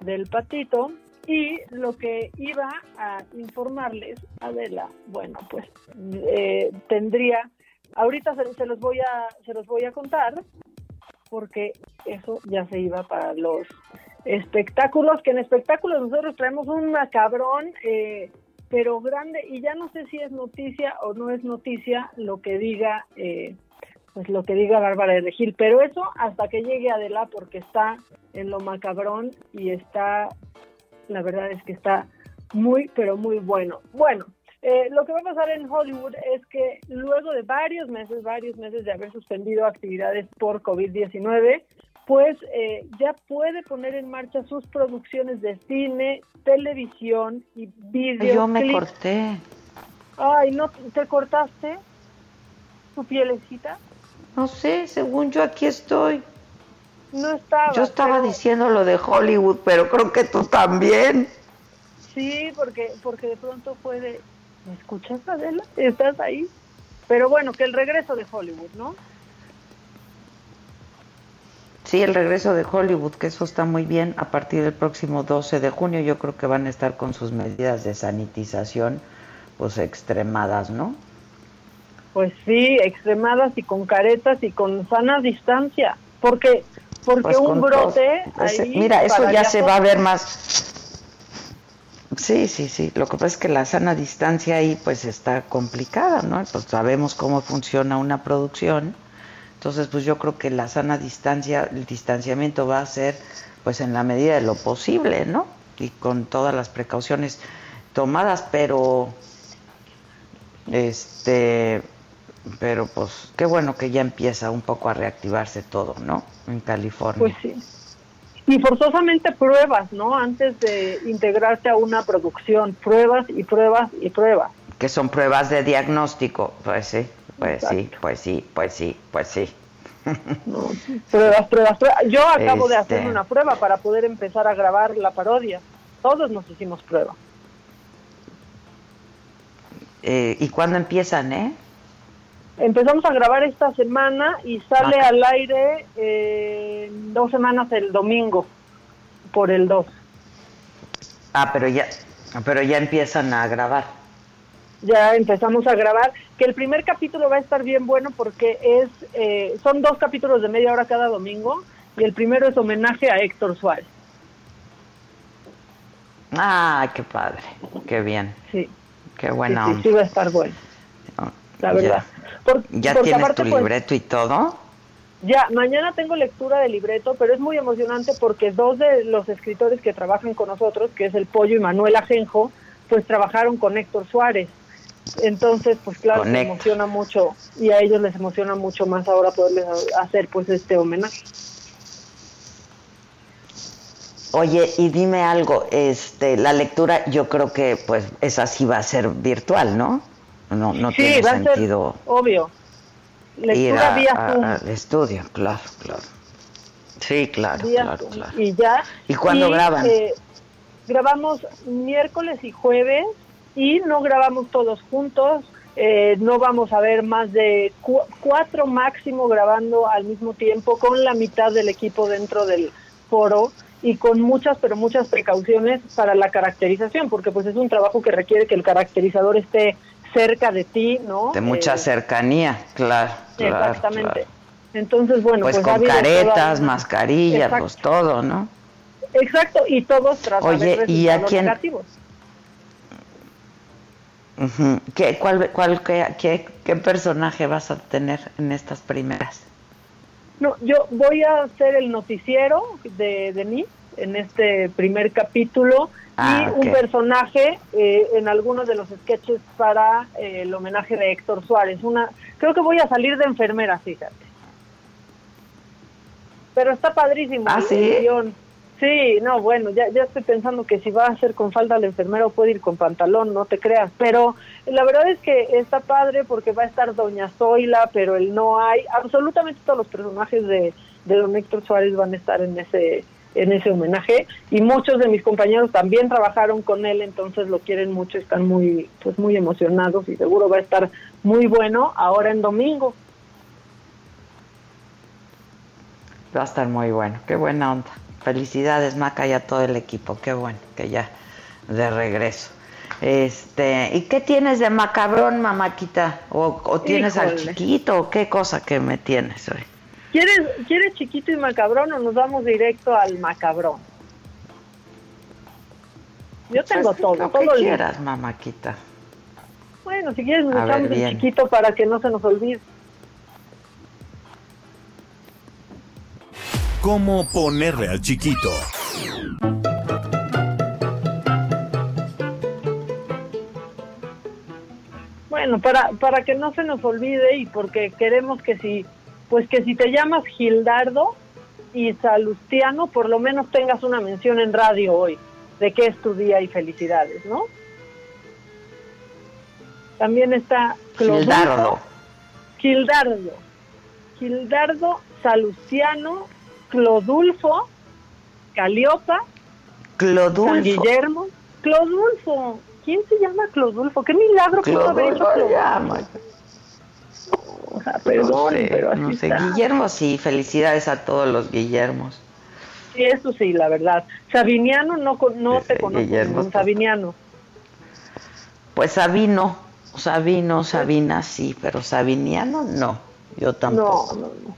del patito. Y lo que iba a informarles, Adela, bueno, pues eh, tendría, ahorita se, los voy a, se los voy a contar, porque eso ya se iba para los espectáculos, que en espectáculos nosotros traemos un macabrón, eh, pero grande, y ya no sé si es noticia o no es noticia lo que diga, eh, pues lo que diga Bárbara de Regil, pero eso hasta que llegue Adela, porque está en lo macabrón y está la verdad es que está muy, pero muy bueno. Bueno, Eh, lo que va a pasar en Hollywood es que luego de varios meses, varios meses de haber suspendido actividades por COVID-19, pues eh, ya puede poner en marcha sus producciones de cine, televisión y video. Yo me corté. Ay, ¿no te cortaste tu pielecita? No sé, según yo aquí estoy. No estaba. Yo estaba diciendo lo de Hollywood, pero creo que tú también. Sí, porque porque de pronto fue de ¿Me escuchas, Adela? ¿Estás ahí? Pero bueno, que el regreso de Hollywood, ¿no? Sí, el regreso de Hollywood, que eso está muy bien. A partir del próximo 12 de junio yo creo que van a estar con sus medidas de sanitización pues extremadas, ¿no? Pues sí, extremadas y con caretas y con sana distancia, porque porque Pues un brote ahí Mira, eso ya se todo. va a ver más. Sí, sí, sí. Lo que pasa es que la sana distancia ahí pues está complicada, ¿no? Pues sabemos cómo funciona una producción. Entonces, pues yo creo que la sana distancia, el distanciamiento va a ser pues en la medida de lo posible, ¿no? Y con todas las precauciones tomadas, pero este pero pues qué bueno que ya empieza un poco a reactivarse todo, ¿no? En California. Pues sí. Y forzosamente pruebas, ¿no? Antes de integrarte a una producción, pruebas y pruebas y pruebas. que son pruebas de diagnóstico. Pues sí, pues sí, pues sí, pues sí, pues sí. Pruebas, pruebas, pruebas. Yo acabo de Este. hacer una prueba para poder empezar a grabar la parodia. Todos nos hicimos prueba. Eh, ¿Y cuándo empiezan, eh? Empezamos a grabar esta semana y sale Ah. al aire eh, dos semanas el domingo, por el 2. Ah, pero ya, pero ya empiezan a grabar. Ya empezamos a grabar, que el primer capítulo va a estar bien bueno porque es eh, son dos capítulos de media hora cada domingo y el primero es homenaje a Héctor Suárez. Ah, qué padre, qué bien, Sí, qué buena sí, sí, sí va a estar bueno, la Ya. verdad. Por- ¿Ya tienes tu pues, libreto y todo? Ya, mañana tengo lectura de libreto, pero es muy emocionante porque dos de los escritores que trabajan con nosotros, que es el Pollo y Manuel Ajenjo, pues trabajaron con Héctor Suárez. Entonces, pues claro, Héctor. emociona mucho y a ellos les emociona mucho más ahora poderles hacer pues este homenaje. Oye, y dime algo, este, la lectura yo creo que pues esa sí va a ser virtual, ¿no? No, no sí, tiene va a ser sentido obvio. ir Lectura a- vía a- al estudio, claro, claro. Sí, claro, claro. Y ya. ¿Y cuándo graban? eh, grabamos miércoles y jueves y no grabamos todos juntos. eh, no vamos a ver más de cu- cuatro máximo grabando al mismo tiempo con la mitad del equipo dentro del foro y con muchas pero muchas precauciones para la caracterización porque pues es un trabajo que requiere que el caracterizador esté cerca de ti, ¿no? De mucha Eh, cercanía, claro, claro. Exactamente. claro. Entonces, bueno, Pues, pues, con caretas, mascarillas, Exacto. pues todo, ¿no? Exacto, y todos tras Oye, ¿y a quién- negativos. ¿Qué, cuál, cuál, qué, qué, qué personaje vas a tener en estas primeras? No, yo voy a hacer el noticiero de, de mí en este primer capítulo Ah, y ok. un personaje eh, en algunos de los sketches para eh, el homenaje de Héctor Suárez. Una, creo que voy a salir de enfermera, fíjate. Pero está padrísimo. ¿Ah, sí? guion. Sí, no, bueno, ya, ya estoy pensando que si va a ser con falda el enfermero puede ir con pantalón, no te creas. Pero la verdad es que está padre porque va a estar Doña Zoila, pero él no hay. Absolutamente todos los personajes de, de Don Héctor Suárez van a estar en ese en ese homenaje y muchos de mis compañeros también trabajaron con él, entonces lo quieren mucho, están muy pues muy emocionados y seguro va a estar muy bueno ahora en domingo. Va a estar muy bueno, qué buena onda. Felicidades, Maca, y a todo el equipo, qué bueno, que ya de regreso. Este, ¿y qué tienes de macabrón, mamáquita? ¿O, o tienes al chiquito o qué cosa que me tienes hoy? ¿Quieres quieres chiquito y macabrón o nos vamos directo al macabrón? Yo tengo Pues, todo, lo todo que listo. quieras, mamáquita. Bueno, si quieres nos echamos el bien. chiquito para que no se nos olvide. ¿Cómo ponerle al chiquito? Bueno, para, para que no se nos olvide y porque queremos que si, pues que si te llamas Gildardo y Salustiano, por lo menos tengas una mención en radio hoy de que es tu día y felicidades, ¿no? También está Gildardo. Gildardo. Gildardo, Salustiano, Clodulfo, Caliopa, Clodulfo. San Guillermo. Clodulfo. ¿Quién se llama Clodulfo? ¿Qué milagro pudo haber hecho Clodulfo. O sea, perdón, no sé, pero así no sé. está. Guillermo, sí, felicidades a todos los Guillermos. Sí, eso sí, la verdad. Sabiniano no, no te conozco. Sabiniano. Pues Sabino, Sabino, Sabina sí, pero Sabiniano no, yo tampoco. No, no, no.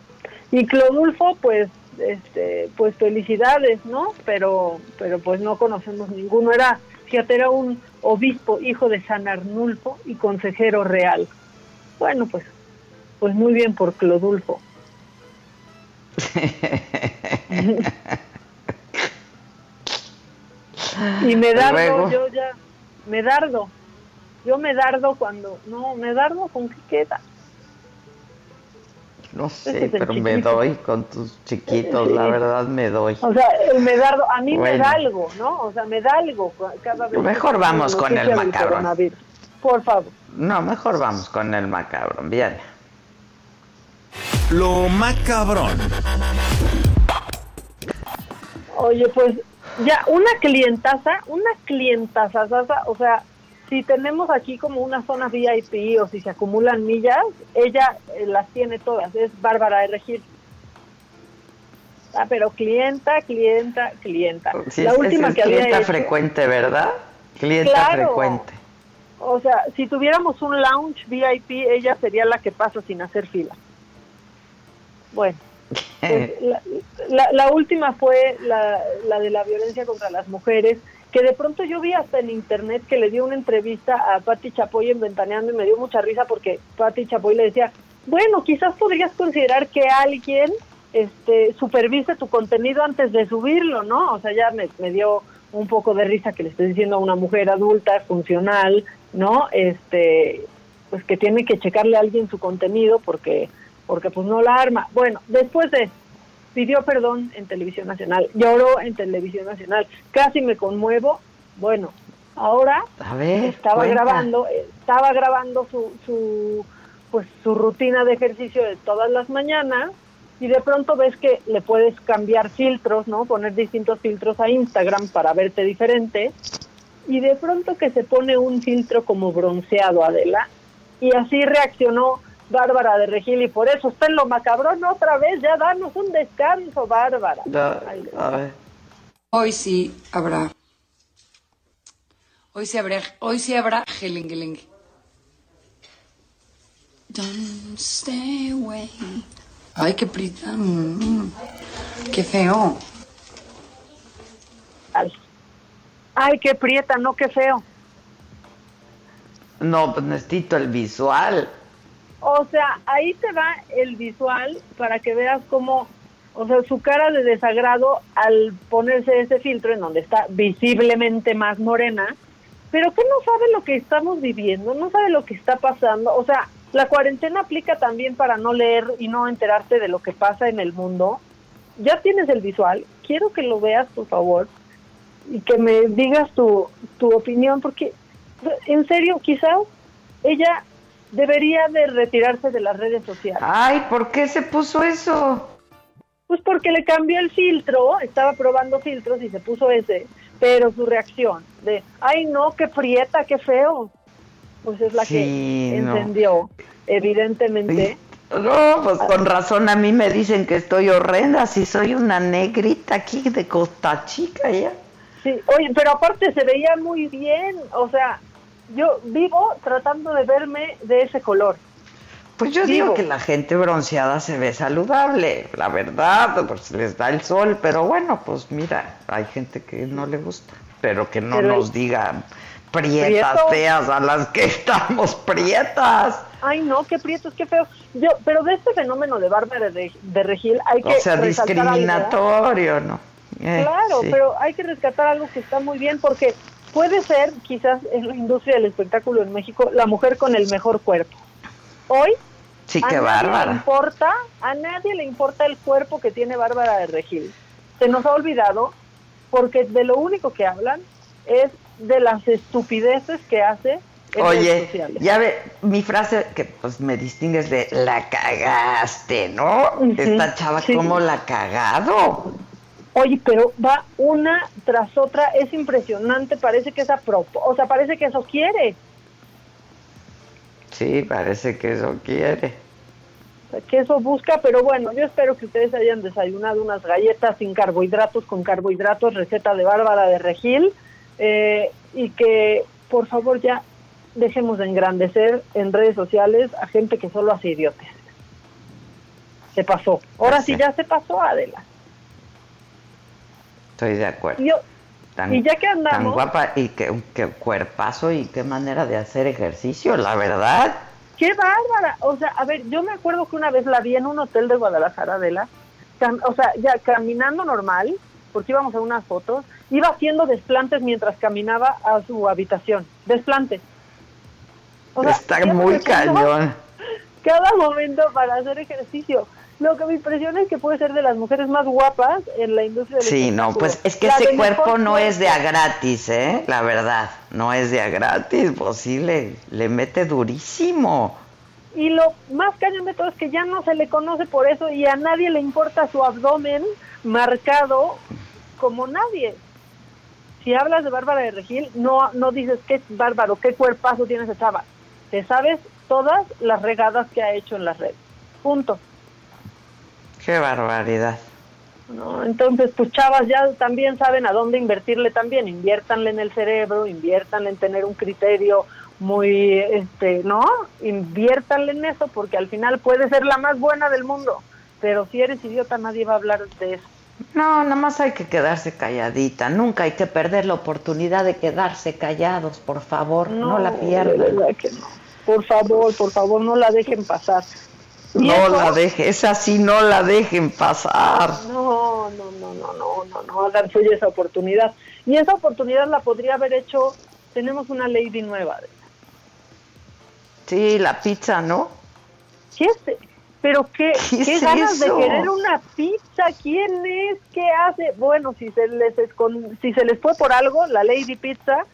Y Clodulfo, pues, este, pues felicidades, ¿no? Pero, pero pues no conocemos ninguno. Era, fíjate, era un obispo, hijo de San Arnulfo y consejero real. Bueno, pues, pues muy bien por Clodulfo. y me dardo, yo ya, me dardo. Yo me dardo cuando, no, me dardo con qué queda. No sé, es pero me doy con tus chiquitos, la verdad me doy. O sea, el medardo, a mí me da algo, ¿no? O sea, me da algo cada vez. Mejor vamos con el macabrón. Por favor. No, mejor vamos con el macabrón, bien. Lo macabrón. Oye, pues ya una clientaza, una clientaza, o sea, si tenemos aquí como una zona VIP o si se acumulan millas, ella eh, las tiene todas, es Bárbara de Regil. Ah, pero clienta, clienta, clienta. Sí, La es- última es que había clienta hecho- frecuente, ¿verdad? Clienta Claro. frecuente. O sea, si tuviéramos un lounge VIP, ella sería la que pasa sin hacer fila. Bueno, pues, la, la- la última fue la, la de la violencia contra las mujeres, que de pronto yo vi hasta en internet que le dio una entrevista a Patti Chapoy en Ventaneando y me dio mucha risa porque Patti Chapoy le decía, bueno, quizás podrías considerar que alguien este, supervise tu contenido antes de subirlo, ¿no? O sea, ya me, me dio un poco de risa que le estés diciendo a una mujer adulta, funcional, ¿no? Este, pues que tiene que checarle a alguien su contenido porque, porque pues no la arma. Bueno, después de pidió perdón en Televisión Nacional, lloró en Televisión Nacional, casi me conmuevo. Bueno, ahora A ver, estaba cuenta. grabando, estaba grabando su, su pues su rutina de ejercicio de todas las mañanas y de pronto ves que le puedes cambiar filtros, ¿no? Poner distintos filtros a Instagram para verte diferente y de pronto que se pone un filtro como bronceado Adela y así reaccionó Bárbara de Regil y por eso está en lo macabrón otra vez, ya danos un descanso Bárbara. Ay, A ver. Hoy sí habrá. Hoy sí habrá, hoy sí habrá gelingelingue. Don't stay away. Ay, qué prita. mm, qué feo. Ay. Ay, qué prieta, no, qué feo. No, pues necesito el visual. O sea, ahí te va el visual para que veas cómo, o sea, su cara de desagrado al ponerse ese filtro en donde está visiblemente más morena, pero que no sabe lo que estamos viviendo, no sabe lo que está pasando. O sea, la cuarentena aplica también para no leer y no enterarte de lo que pasa en el mundo. Ya tienes el visual, quiero que lo veas, por favor, y que me digas tu, tu opinión, porque en serio, quizás ella debería de retirarse de las redes sociales. Ay, ¿por qué se puso eso? Pues porque le cambió el filtro, estaba probando filtros y se puso ese, pero su reacción de, ay no, qué prieta, qué feo, pues es la Sí, que no. encendió, evidentemente. No, pues con razón a mí me dicen que estoy horrenda, si soy una negrita aquí de Costa Chica ya. Sí, oye, pero aparte se veía muy bien, o sea, yo vivo tratando de verme de ese color. Pues yo digo que la gente bronceada se ve saludable, la verdad, pues les da el sol, pero bueno, pues mira, hay gente que no le gusta, pero que no Pero nos digan prietas Prieto. feas a las que estamos prietas. Ay, no, qué prietos, qué feo. Yo, pero de este fenómeno de Bárbara de, de Regil hay que O sea, discriminatorio, ¿no? Eh, Claro, sí. pero hay que rescatar algo que está muy bien porque puede ser quizás en la industria del espectáculo en México la mujer con el mejor cuerpo. Hoy Sí, a qué nadie bárbara. le importa, a nadie le importa el cuerpo que tiene Bárbara de Regil. Se nos ha olvidado porque de lo único que hablan es de las estupideces que hace en Oye, ya ve, mi frase que pues me distingue es de la cagaste, ¿no? Esta chava, sí. ¿cómo la ha cagado? Oye, pero va una tras otra, es impresionante, parece que es a o sea, parece que eso quiere, Sí, parece que eso quiere. que eso busca, pero bueno, yo espero que ustedes hayan desayunado unas galletas sin carbohidratos, con carbohidratos, receta de Bárbara de Regil, eh, y que por favor ya dejemos de engrandecer en redes sociales a gente que solo hace idiotes. Se pasó. Ahora sí ya se pasó, Adela. Estoy de acuerdo. Y yo- Tan, y ya que tan andamos- guapa y qué, qué cuerpazo y qué manera de hacer ejercicio, la verdad. ¡Qué bárbara! O sea, a ver, yo me acuerdo que una vez la vi en un hotel de Guadalajara, Adela, cam- o sea, ya caminando normal, porque íbamos a unas fotos, iba haciendo desplantes mientras caminaba a su habitación. Desplantes. O sea, Está muy cañón. Cada momento para hacer ejercicio. Lo que me impresiona es que puede ser de las mujeres más guapas en la industria del Sí, no, pues es que La ese cuerpo no es de a gratis, ¿eh? La verdad, no es de a gratis, pues sí le, le mete durísimo. Y lo más cañón de todo es que ya no se le conoce por eso y a nadie le importa su abdomen marcado como nadie. Si hablas de Bárbara de Regil, no, no dices qué bárbaro, qué cuerpazo tiene esa chava. Te sabes todas las regadas que ha hecho en las redes. Punto. Qué barbaridad. ¿no? Entonces, pues chavas ya también saben a dónde invertirle también. Inviértanle en el cerebro, inviértanle en tener un criterio muy, este, ¿no? Inviértanle en eso porque al final puede ser la más buena del mundo. Pero si eres idiota, nadie va a hablar de eso. No, nada más hay que quedarse calladita. Nunca hay que perder la oportunidad de quedarse callados, por favor. No, la pierdan. Por favor, por favor, no la dejen pasar. No la dejen, esa sí no la dejen pasar. No, no, no, no, no, no, no, hagan suya esa oportunidad. Y esa oportunidad la podría haber hecho, tenemos una lady nueva. Sí, la pizza, ¿no? ¿Qué es? Pero qué, ¿Qué qué es ganas eso? de querer una pizza. ¿Quién es? ¿Qué hace? Bueno, si se les escon- si se les fue por algo, la Lady Pizza,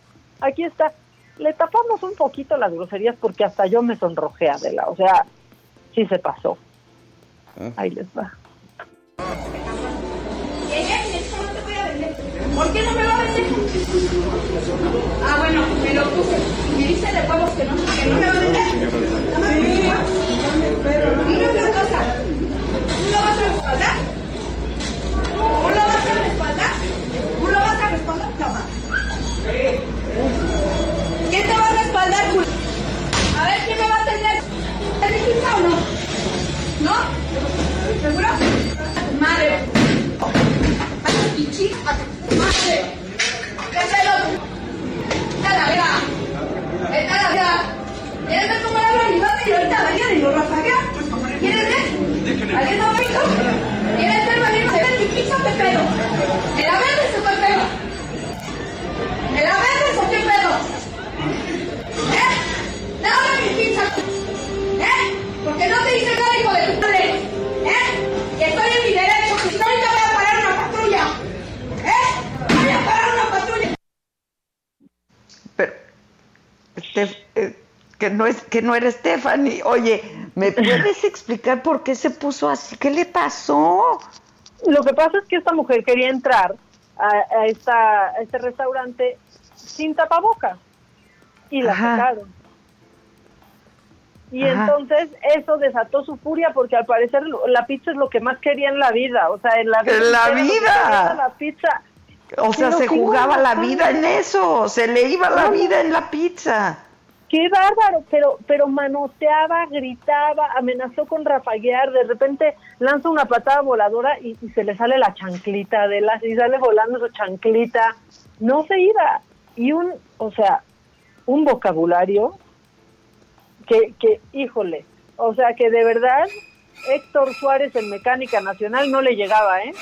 aquí está. Le tapamos un poquito las groserías porque hasta yo me sonrojé, Adela. O sea, sí se pasó. Ahí les va. ¿Por qué no me va a vender? Ah, bueno, me lo puse. Me dice que no eres Stephanie. Oye, ¿me puedes explicar por qué se puso así? ¿Qué le pasó? Lo que pasa es que esta mujer quería entrar a, a esta, a este restaurante sin tapabocas y la Ajá. sacaron. Y Ajá. entonces eso desató su furia porque al parecer la pizza es lo que más quería en la vida, o sea, en la ¡En la vida! era la pizza. O sea, se jugaba la vida en eso, se le iba la vida en la pizza. Qué bárbaro, pero pero manoteaba, gritaba, amenazó con rafaguear, de repente lanza una patada voladora y, y se le sale la chanclita de la y sale volando su chanclita. No se iba. Y un, o sea, un vocabulario que que híjole, o sea, que de verdad Héctor Suárez en Mecánica Nacional no le llegaba, ¿eh?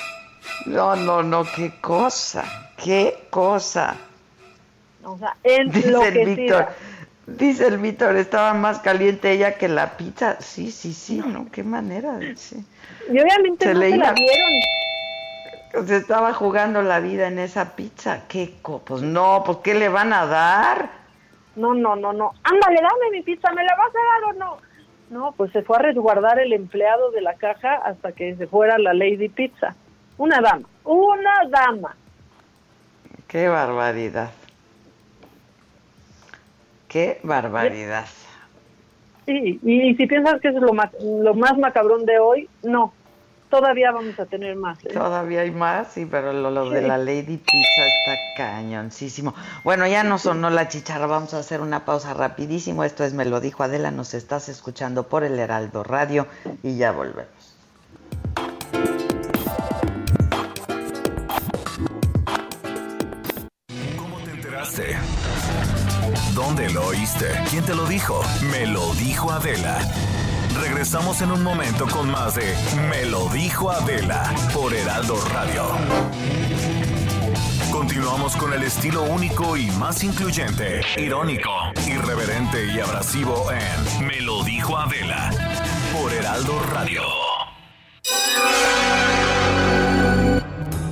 No, no, no, qué cosa, qué cosa. O sea, en Dice lo que Víctor. Dice el Víctor, estaba más caliente ella que la pizza. Sí, sí, sí, ¿no? Qué manera. sí. Y obviamente Se no le se la dieron. Se estaba jugando la vida en esa pizza. ¿Qué? co- Pues no, pues ¿qué le van a dar? No, no, no, no. Ándale, dame mi pizza, ¿me la vas a dar o no? No, pues se fue a resguardar el empleado de la caja hasta que se fuera la Lady Pizza. Una dama, una dama. Qué barbaridad. Qué barbaridad. Sí, y, si piensas que eso es lo más, lo más macabrón de hoy, no. Todavía vamos a tener más. ¿eh? Todavía hay más, sí, pero lo, lo de la Lady Pizza está cañoncísimo. Bueno, ya no sonó la chicharra, vamos a hacer una pausa rapidísimo. Esto es Me lo dijo Adela, nos estás escuchando por el Heraldo Radio y ya volvemos. ¿Cómo te enteraste? ¿Dónde lo oíste? ¿Quién te lo dijo? Me lo dijo Adela. Regresamos en un momento con más de Me lo dijo Adela por Heraldo Radio. Continuamos con el estilo único y más incluyente, irónico, irreverente y abrasivo en Me lo dijo Adela por Heraldo Radio.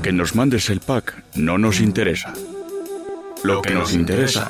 Que nos mandes el pack no nos interesa. Lo que nos interesa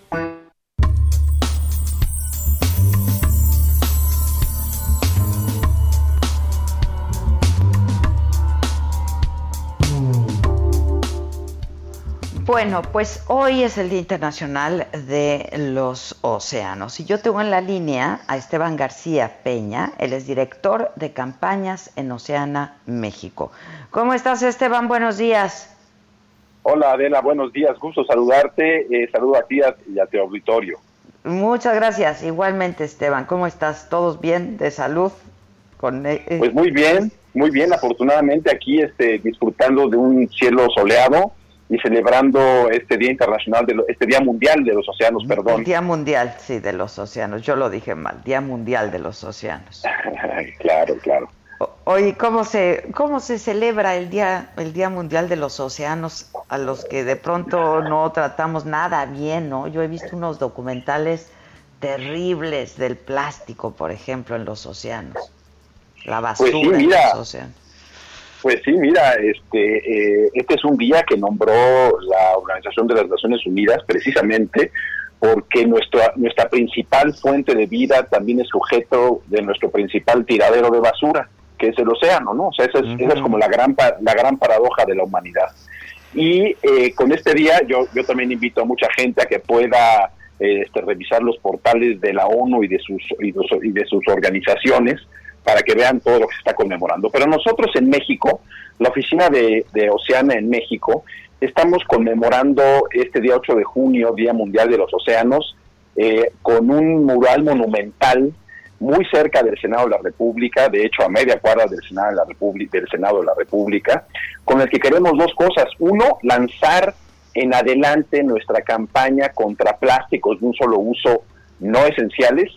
Bueno, pues hoy es el Día Internacional de los Océanos y yo tengo en la línea a Esteban García Peña, él es director de campañas en Oceana, México. ¿Cómo estás Esteban? Buenos días. Hola Adela, buenos días, gusto saludarte, eh, saludo a ti y a tu auditorio. Muchas gracias. Igualmente Esteban, ¿cómo estás? ¿Todos bien de salud? Con, eh, eh, Pues muy bien, muy bien, afortunadamente aquí este, disfrutando de un cielo soleado y celebrando este Día Internacional, de lo- este Día Mundial de los Océanos, perdón. Día Mundial, sí, de los Océanos. Yo lo dije mal, Día Mundial de los Océanos. claro, claro. Oye, ¿cómo se, ¿cómo se celebra el día, el día Mundial de los Océanos a los que de pronto no tratamos nada bien, ¿no? Yo he visto unos documentales terribles del plástico, por ejemplo, en los océanos. La basura Pues sí, en los océanos. Pues sí, mira, este, eh, este es un día que nombró la Organización de las Naciones Unidas precisamente porque nuestra, nuestra principal fuente de vida también es sujeto de nuestro principal tiradero de basura, que es el océano, ¿no? O sea, esa es, esa es como la gran, la gran paradoja de la humanidad. Y eh, con este día yo, yo también invito a mucha gente a que pueda eh, este, revisar los portales de la ONU y de sus, y de sus- y de sus organizaciones para que vean todo lo que se está conmemorando. Pero nosotros en México, la oficina de, de Oceana en México, estamos conmemorando este día 8 de junio, Día Mundial de los Océanos, eh, con un mural monumental muy cerca del Senado de la República, de hecho a media cuadra del Senado de la República, del Senado de la República, con el que queremos dos cosas. Uno, lanzar en adelante nuestra campaña contra plásticos de un solo uso no esenciales.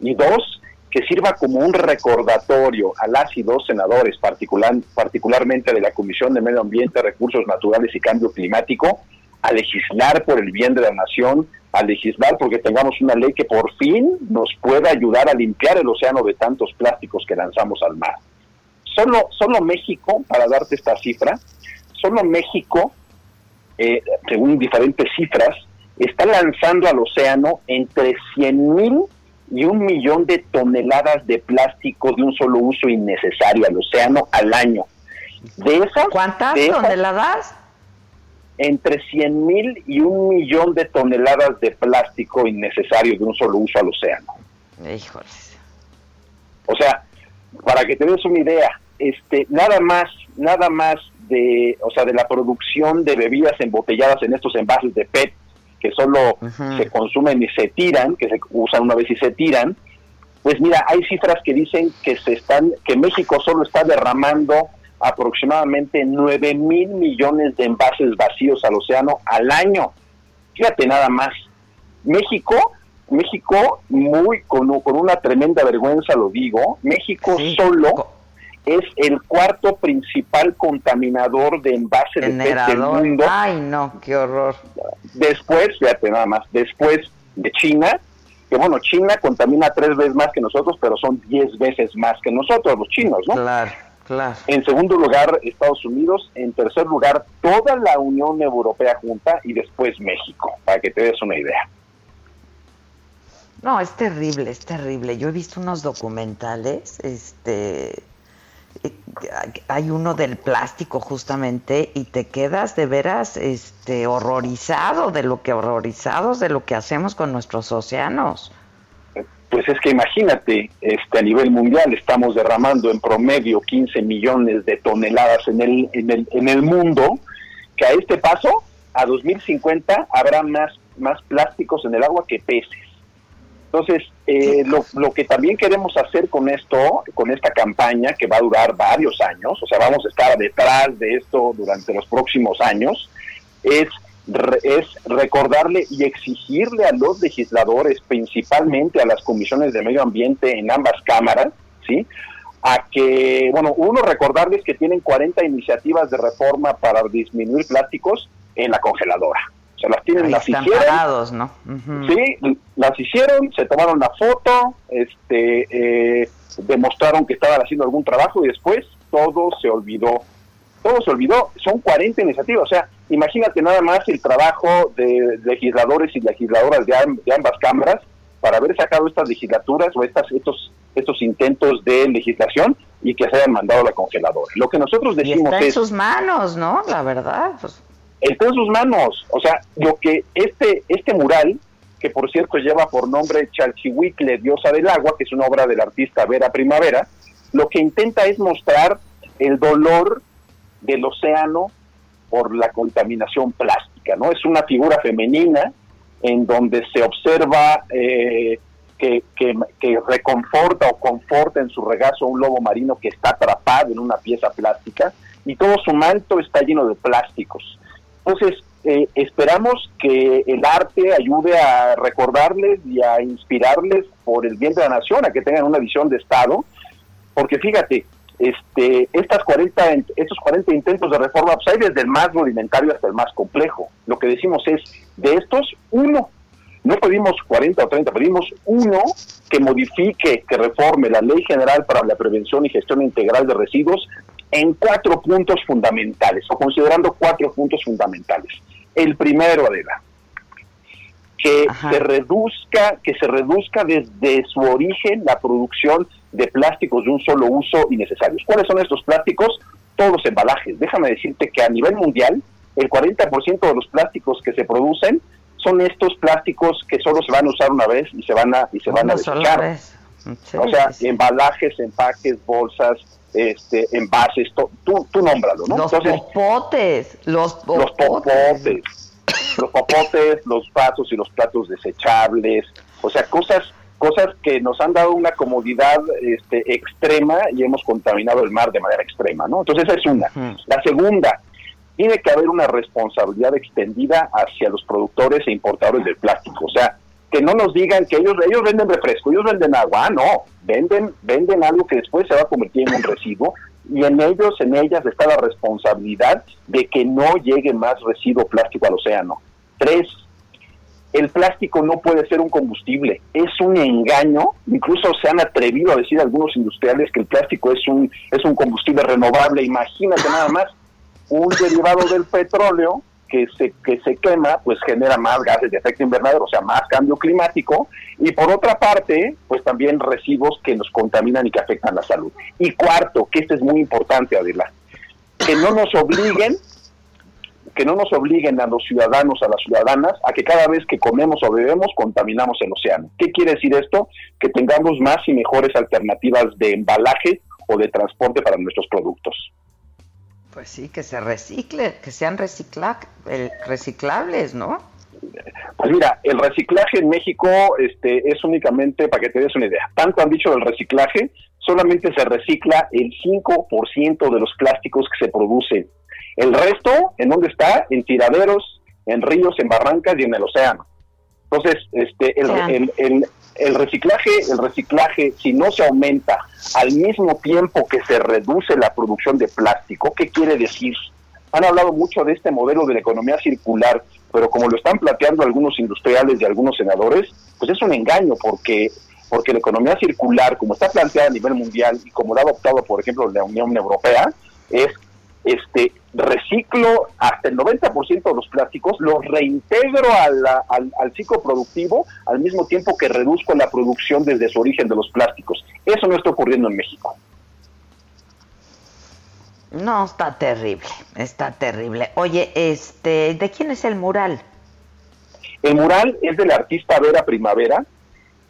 Y dos, que sirva como un recordatorio a las y dos senadores, particular, particularmente de la Comisión de Medio Ambiente, Recursos Naturales y Cambio Climático, a legislar por el bien de la nación, a legislar porque tengamos una ley que por fin nos pueda ayudar a limpiar el océano de tantos plásticos que lanzamos al mar. Solo, solo México, para darte esta cifra, solo México, eh, según diferentes cifras, está lanzando al océano entre 100 mil y un millón de toneladas de plástico de un solo uso innecesario al océano al año. De esas, ¿Cuántas de esas, toneladas? Entre 100 mil y un millón de toneladas de plástico innecesario de un solo uso al océano. Híjoles. O sea, para que te des una idea, este, nada más, nada más de, o sea, de la producción de bebidas embotelladas en estos envases de PET que solo se consumen y se tiran, que se usan una vez y se tiran, pues mira, hay cifras que dicen que se están, que México solo está derramando aproximadamente 9 mil millones de envases vacíos al océano al año. Fíjate nada más. México, México, muy con, con una tremenda vergüenza lo digo, México solo es el cuarto principal contaminador de envases de PET del mundo. Ay, no, qué horror. Después, fíjate nada más, después de China, que bueno, China contamina tres veces más que nosotros, pero son diez veces más que nosotros, los chinos, ¿no? Claro, claro. En segundo lugar, Estados Unidos. En tercer lugar, toda la Unión Europea junta y después México, para que te des una idea. No, es terrible, es terrible. Yo he visto unos documentales, este, hay uno del plástico justamente y te quedas de veras, este, horrorizado de lo que horrorizados de lo que hacemos con nuestros océanos. Pues es que imagínate, este, a nivel mundial estamos derramando en promedio 15 millones de toneladas en el, en el, en el mundo, que a este paso, a 2050, habrá más, más plásticos en el agua que peces. Entonces, eh, lo, que también queremos hacer con esto, con esta campaña que va a durar varios años, o sea, vamos a estar detrás de esto durante los próximos años, es, es recordarle y exigirle a los legisladores, principalmente a las comisiones de medio ambiente en ambas cámaras, ¿sí? a que, bueno, uno, recordarles que tienen 40 iniciativas de reforma para disminuir plásticos en la congeladora se las tienen, Ahí las están hicieron. parados, ¿no? Sí, las hicieron, se tomaron la foto, este, eh, demostraron que estaban haciendo algún trabajo y después todo se olvidó. Todo se olvidó, son 40 iniciativas, o sea, imagínate nada más el trabajo de legisladores y legisladoras de, am- de ambas cámaras para haber sacado estas legislaturas o estas, estos, estos intentos de legislación y que se hayan mandado a la congeladora. Lo que nosotros Y decimos está en es... sus manos, ¿no? La verdad, pues está en sus manos. O sea, lo que este, este mural, que por cierto lleva por nombre Chalchihuicle, diosa del agua, que es una obra del artista Vera Primavera, lo que intenta es mostrar el dolor del océano por la contaminación plástica, ¿no? Es una figura femenina en donde se observa eh, que, que, que reconforta o conforta en su regazo a un lobo marino que está atrapado en una pieza plástica y todo su manto está lleno de plásticos. Entonces, eh, esperamos que el arte ayude a recordarles y a inspirarles por el bien de la nación, a que tengan una visión de Estado, porque fíjate, este, estas 40, en- estos 40 intentos de reforma, pues hay desde el más rudimentario hasta el más complejo. Lo que decimos es, de estos, uno. No pedimos 40 o 30, pedimos uno que modifique, que reforme la Ley General para la Prevención y Gestión Integral de Residuos en cuatro puntos fundamentales, o considerando cuatro puntos fundamentales. El primero, Adela, que se reduzca, que se reduzca desde su origen la producción de plásticos de un solo uso innecesarios. ¿Cuáles son estos plásticos? Todos los embalajes. Déjame decirte que a nivel mundial, el 40% de los plásticos que se producen son estos plásticos que solo se van a usar una vez y se van a y se van a desechar. Sí, o sea, sí. embalajes, empaques, bolsas, este, envases, to- tú, tú nómbralo, ¿no? Los Entonces, popotes, los los popotes. popotes, los popotes, los vasos y los platos desechables, o sea, cosas cosas que nos han dado una comodidad este, extrema y hemos contaminado el mar de manera extrema, ¿no? Entonces esa es una. La segunda, tiene que haber una responsabilidad extendida hacia los productores e importadores del plástico, o sea, que no nos digan que ellos ellos venden refresco, ellos venden agua, ah, no, venden venden algo que después se va a convertir en un residuo y en ellos, en ellas está la responsabilidad de que no llegue más residuo plástico al océano. Tres, el plástico no puede ser un combustible, es un engaño, incluso se han atrevido a decir algunos industriales que el plástico es un, es un combustible renovable, imagínate nada más, un derivado del petróleo que se, que se quema, pues genera más gases de efecto invernadero, o sea, más cambio climático, y por otra parte, pues también residuos que nos contaminan y que afectan la salud. Y cuarto, que este es muy importante, Adela, que no nos obliguen que no nos obliguen a los ciudadanos, a las ciudadanas, a que cada vez que comemos o bebemos contaminamos el océano. ¿Qué quiere decir esto? Que tengamos más y mejores alternativas de embalaje o de transporte para nuestros productos. Pues sí, que se recicle, que sean recicla eh, reciclables, ¿no? Pues mira, el reciclaje en México este, es únicamente, para que te des una idea, tanto han dicho del reciclaje, solamente se recicla el 5% de los plásticos que se producen. El resto, ¿en dónde está? En tiraderos, en ríos, en barrancas y en el océano. Entonces, este, el, el, el, el reciclaje, el reciclaje, si no se aumenta al mismo tiempo que se reduce la producción de plástico, ¿qué quiere decir? Han hablado mucho de este modelo de la economía circular, pero como lo están planteando algunos industriales y algunos senadores, pues es un engaño porque porque la economía circular, como está planteada a nivel mundial y como lo ha adoptado, por ejemplo, la Unión Europea, es este reciclo hasta el 90% de los plásticos, los reintegro al, al, ciclo productivo al mismo tiempo que reduzco la producción desde su origen de los plásticos. Eso no está ocurriendo en México. No, está terrible, está terrible. Oye, este, ¿de quién es el mural? El mural es del artista Vera Primavera,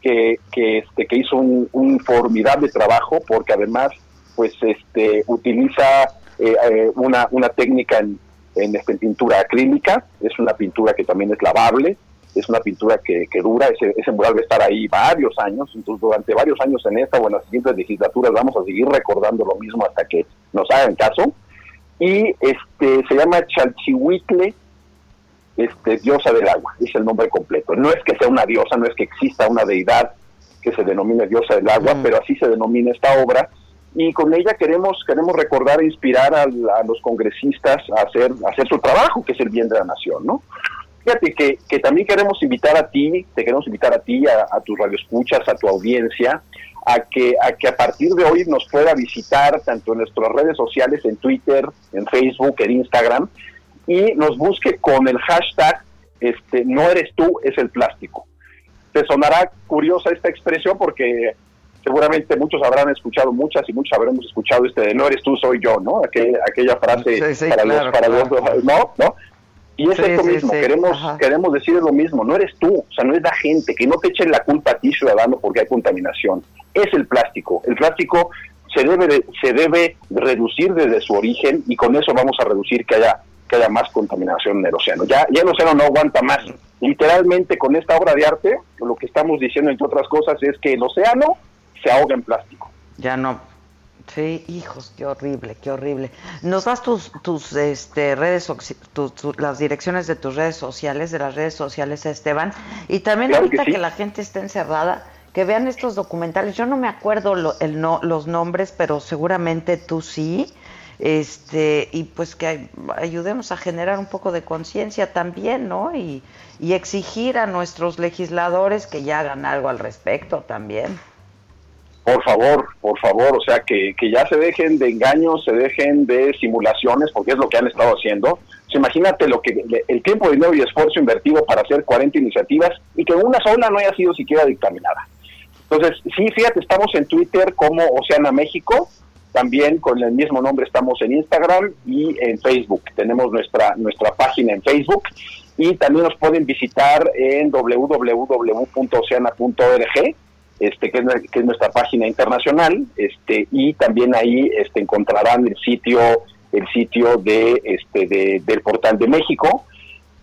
que, que, este, que hizo un, un formidable trabajo porque además pues este utiliza eh, eh, una, una técnica en, en, este, pintura acrílica, es una pintura que también es lavable, es una pintura que, que dura, ese, ese, mural va a estar ahí varios años, entonces durante varios años en esta o en las siguientes legislaturas vamos a seguir recordando lo mismo hasta que nos hagan caso. Y este se llama Chalchihuitle, este, diosa del agua, es el nombre completo. No es que sea una diosa, no es que exista una deidad que se denomine diosa del agua, pero así se denomina esta obra, y con ella queremos queremos recordar e inspirar a, los congresistas a hacer hacer su trabajo que es el bien de la nación no fíjate que, que también queremos invitar a ti te queremos invitar a ti a, a tus radioescuchas a tu audiencia a que a que a partir de hoy nos pueda visitar tanto en nuestras redes sociales en Twitter en Facebook en Instagram y nos busque con el hashtag este no eres tú es el plástico. Te sonará curiosa esta expresión porque seguramente muchos habrán escuchado muchas y muchos habremos escuchado este de no eres tú, soy yo, ¿no? aquella frase para, los, para los, ¿no? ¿no? Y es esto mismo, queremos queremos decir lo mismo, no eres tú, o sea, no es la gente, que no te echen la culpa a ti ciudadano porque hay contaminación, es el plástico, el plástico se debe se debe reducir desde su origen y con eso vamos a reducir que haya que haya más contaminación en el océano. Ya, ya el océano no aguanta más. Literalmente con esta obra de arte, lo que estamos diciendo entre otras cosas es que el océano se ahoga en plástico. Ya no. Sí, hijos, qué horrible, qué horrible. ¿Nos das tus, tus este, redes, las direcciones de tus redes sociales, de las redes sociales, Esteban? Y también ahorita que, la gente está encerrada, que vean estos documentales. Yo no me acuerdo el no, los nombres, pero seguramente tú sí. Este, y pues que ayudemos a generar un poco de conciencia también, ¿no? Y, y exigir a nuestros legisladores que ya hagan algo al respecto también por favor, por favor, o sea, que, que, ya se dejen de engaños, se dejen de simulaciones, porque es lo que han estado haciendo. imagínate lo que el tiempo, dinero y esfuerzo invertido para hacer 40 iniciativas y que una sola no haya sido siquiera dictaminada. Entonces, sí, fíjate, estamos en Twitter como Oceana México, también con el mismo nombre estamos en Instagram y en Facebook. Tenemos nuestra, nuestra página en Facebook y también nos pueden visitar en www.oceana.org este, que es, nuestra página internacional, este, y también ahí este, encontrarán el sitio, el sitio de, este, del portal de México.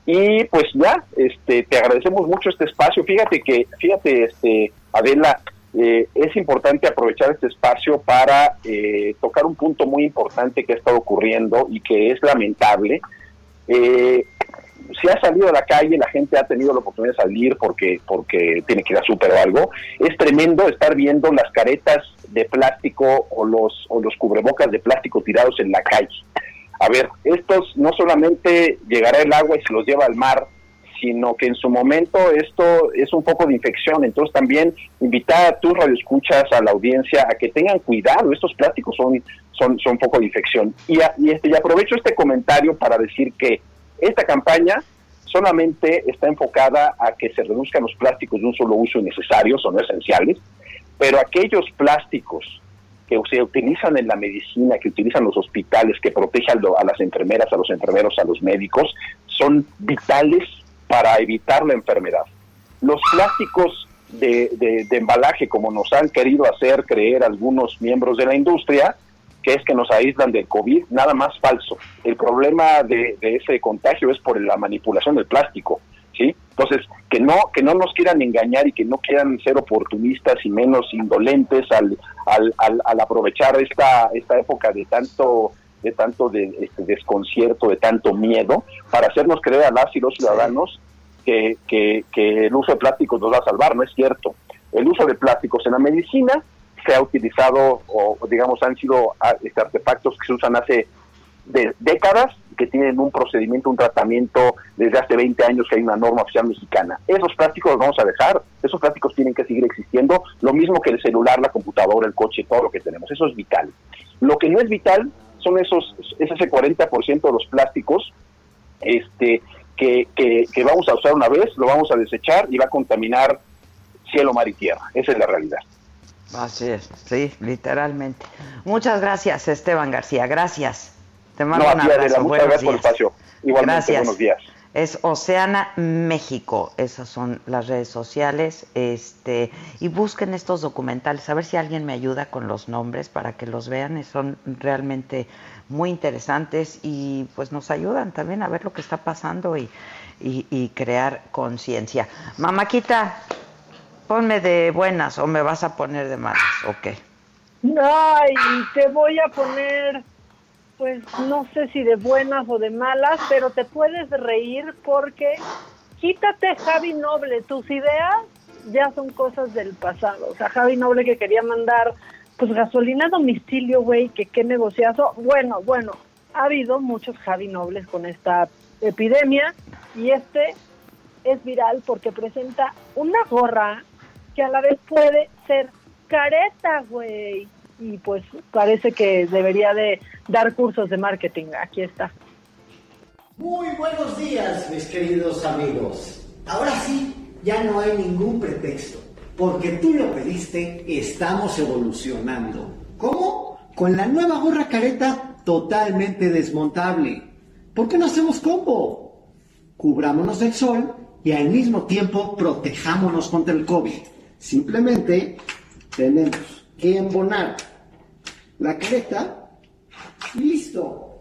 Y pues ya, este, te agradecemos mucho este espacio. Fíjate que, fíjate, este, Adela, eh, es importante aprovechar este espacio para eh, tocar un punto muy importante que ha estado ocurriendo y que es lamentable. Eh, si ha salido a la calle, la gente ha tenido la oportunidad de salir porque, porque tiene que ir a súper o algo, es tremendo estar viendo las caretas de plástico o los, o los cubrebocas de plástico tirados en la calle. A ver, estos no solamente llegará el agua y se los lleva al mar, sino que en su momento esto es un poco de infección. Entonces también invitar a tus radioescuchas, a la audiencia, a que tengan cuidado. Estos plásticos son, son, son un poco de infección. Y, y, este, y aprovecho este comentario para decir que esta campaña solamente está enfocada a que se reduzcan los plásticos de un solo uso innecesarios o no esenciales, pero aquellos plásticos que se utilizan en la medicina, que utilizan los hospitales, que protegen a las enfermeras, a los enfermeros, a los médicos, son vitales para evitar la enfermedad. Los plásticos de, de embalaje, como nos han querido hacer creer algunos miembros de la industria, que es que nos aíslan del COVID, nada más falso. El problema de, ese contagio es por la manipulación del plástico, ¿sí? Entonces, que no que no nos quieran engañar y que no quieran ser oportunistas y menos indolentes al, al, al, aprovechar esta esta época de tanto de tanto de, este, desconcierto, de tanto miedo, para hacernos creer a las y los ciudadanos que, que, que el uso de plásticos nos va a salvar. No es cierto. El uso de plásticos en la medicina se ha utilizado, o digamos, han sido ah, este, artefactos que se usan hace de décadas que tienen un procedimiento, un tratamiento desde hace 20 años que hay una norma oficial mexicana. Esos plásticos los vamos a dejar, esos plásticos tienen que seguir existiendo, lo mismo que el celular, la computadora, el coche, todo lo que tenemos, eso es vital. Lo que no es vital son esos, es ese 40% de los plásticos este, que, que, que vamos a usar una vez, lo vamos a desechar y va a contaminar cielo, mar y tierra. Esa es la realidad. Así es, sí, literalmente. Muchas gracias, Esteban García. Gracias. Te mando un abrazo. muchas gracias por el espacio. Igualmente, buenos días. Es Oceana México, esas son las redes sociales, este, y busquen estos documentales, a ver si alguien me ayuda con los nombres para que los vean, son realmente muy interesantes y pues nos ayudan también a ver lo que está pasando y, y crear conciencia. Mamáquita, ponme de buenas o me vas a poner de malas, ok. Ay, te voy a poner pues no sé si de buenas o de malas, pero te puedes reír porque quítate Javi Noble, tus ideas ya son cosas del pasado. O sea, Javi Noble que quería mandar pues gasolina a domicilio, güey, que qué negociazo. Bueno, bueno, ha habido muchos Javi Nobles con esta epidemia y este es viral porque presenta una gorra que a la vez puede ser careta, güey y pues parece que debería de dar cursos de marketing. Aquí está. Muy buenos días, mis queridos amigos. Ahora sí, ya no hay ningún pretexto, porque tú lo pediste, estamos evolucionando. ¿Cómo? Con la nueva gorra careta totalmente desmontable. ¿Por qué no hacemos combo? Cubrámonos del sol y al mismo tiempo protejámonos contra el COVID. Simplemente tenemos que embonar la careta listo.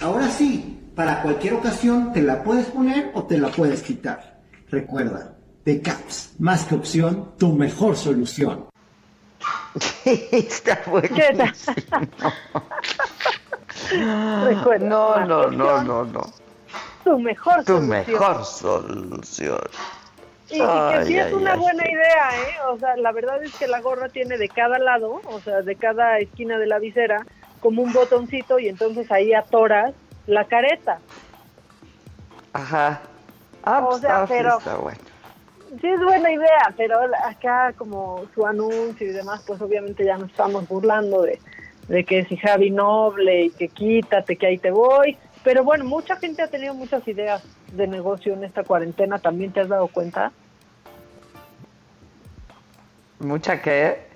Ahora sí, para cualquier ocasión te la puedes poner o te la puedes quitar. Recuerda, de Caps, más que opción, tu mejor solución. Está buenísimo. no, no, no, no, no. Tu mejor tu solución. mejor solución. Y, que sí es una buena idea, ¿eh? O sea, la verdad es que la gorra tiene de cada lado, o sea, de cada esquina de la visera, como un botoncito y entonces ahí atoras la careta. Ajá. Ah, o pues, sea, ah, pero está bueno. sí es buena idea, pero acá como su anuncio y demás, pues obviamente ya nos estamos burlando de, de que si Javi Noble y que quítate, que ahí te voy. Pero bueno, mucha gente ha tenido muchas ideas de negocio en esta cuarentena, ¿también te has dado cuenta? ¿Mucha qué?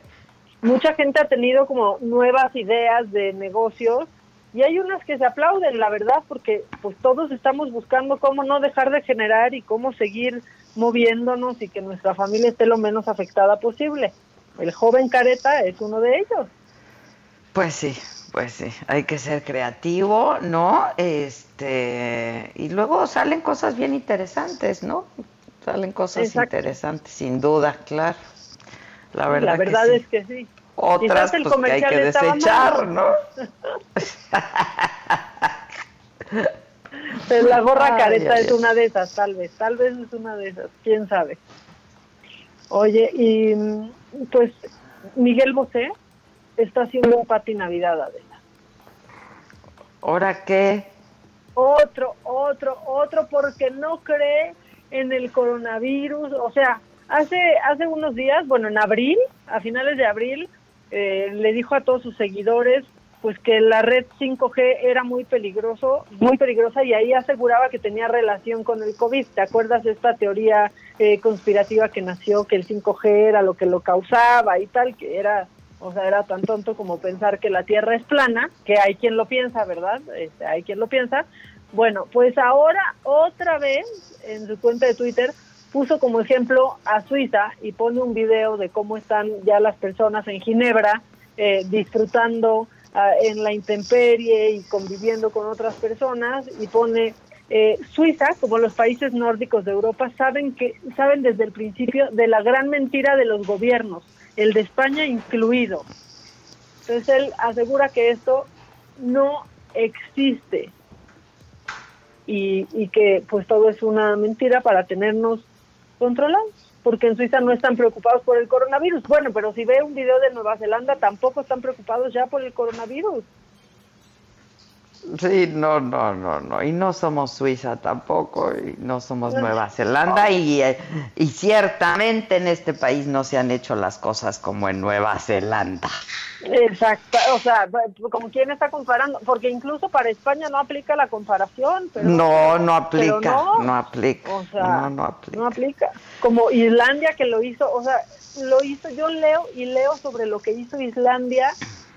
Mucha gente ha tenido como nuevas ideas de negocios y hay unas que se aplauden, la verdad, porque pues todos estamos buscando cómo no dejar de generar y cómo seguir moviéndonos y que nuestra familia esté lo menos afectada posible. El joven careta es uno de ellos. Pues sí, pues sí, hay que ser creativo, ¿no? Este, y luego salen cosas bien interesantes, ¿no? Salen cosas Exacto. interesantes, sin duda, claro. La verdad, la verdad que sí. es que sí. Otras el pues, que hay comercial que desechar. ¿no? Pero la gorra Ay, careta ay, es ay. una de esas, tal vez, tal vez es una de esas, quién sabe. Oye, y mm, pues Miguel Bosé está haciendo un pati Navidad, Adela. ¿Ahora qué? Otro, otro, otro, porque no cree en el coronavirus. O sea, hace, hace unos días, bueno, en abril, a finales de abril, eh, le dijo a todos sus seguidores pues que la red 5G era muy peligroso, muy peligrosa y ahí aseguraba que tenía relación con el COVID. ¿Te acuerdas de esta teoría eh, conspirativa que nació que el 5G era lo que lo causaba y tal, que era, o sea, era tan tonto como pensar que la Tierra es plana, que hay quien lo piensa, ¿verdad? Este, hay quien lo piensa. Bueno, pues ahora otra vez en su cuenta de Twitter puso como ejemplo a Suiza y pone un video de cómo están ya las personas en Ginebra eh, disfrutando ah, en la intemperie y conviviendo con otras personas y pone eh, Suiza, como los países nórdicos de Europa, saben que saben desde el principio de la gran mentira de los gobiernos, el de España incluido. Entonces él asegura que esto no existe y, y que pues todo es una mentira para tenernos controlados, porque en Suiza no están preocupados por el coronavirus. Bueno, pero si ve un video de Nueva Zelanda, tampoco están preocupados ya por el coronavirus. Sí, no, no, no, no. Y no somos Suiza tampoco, y no somos Nueva Zelanda, y, eh, y ciertamente en este país no se han hecho las cosas como en Nueva Zelanda. Exacto, o sea, como quien está comparando, porque incluso para España no aplica la comparación. Pero, No, no aplica, pero no, no aplica. O sea, no, no aplica. no aplica. Como Islandia que lo hizo, o sea, lo hizo, yo leo y leo sobre lo que hizo Islandia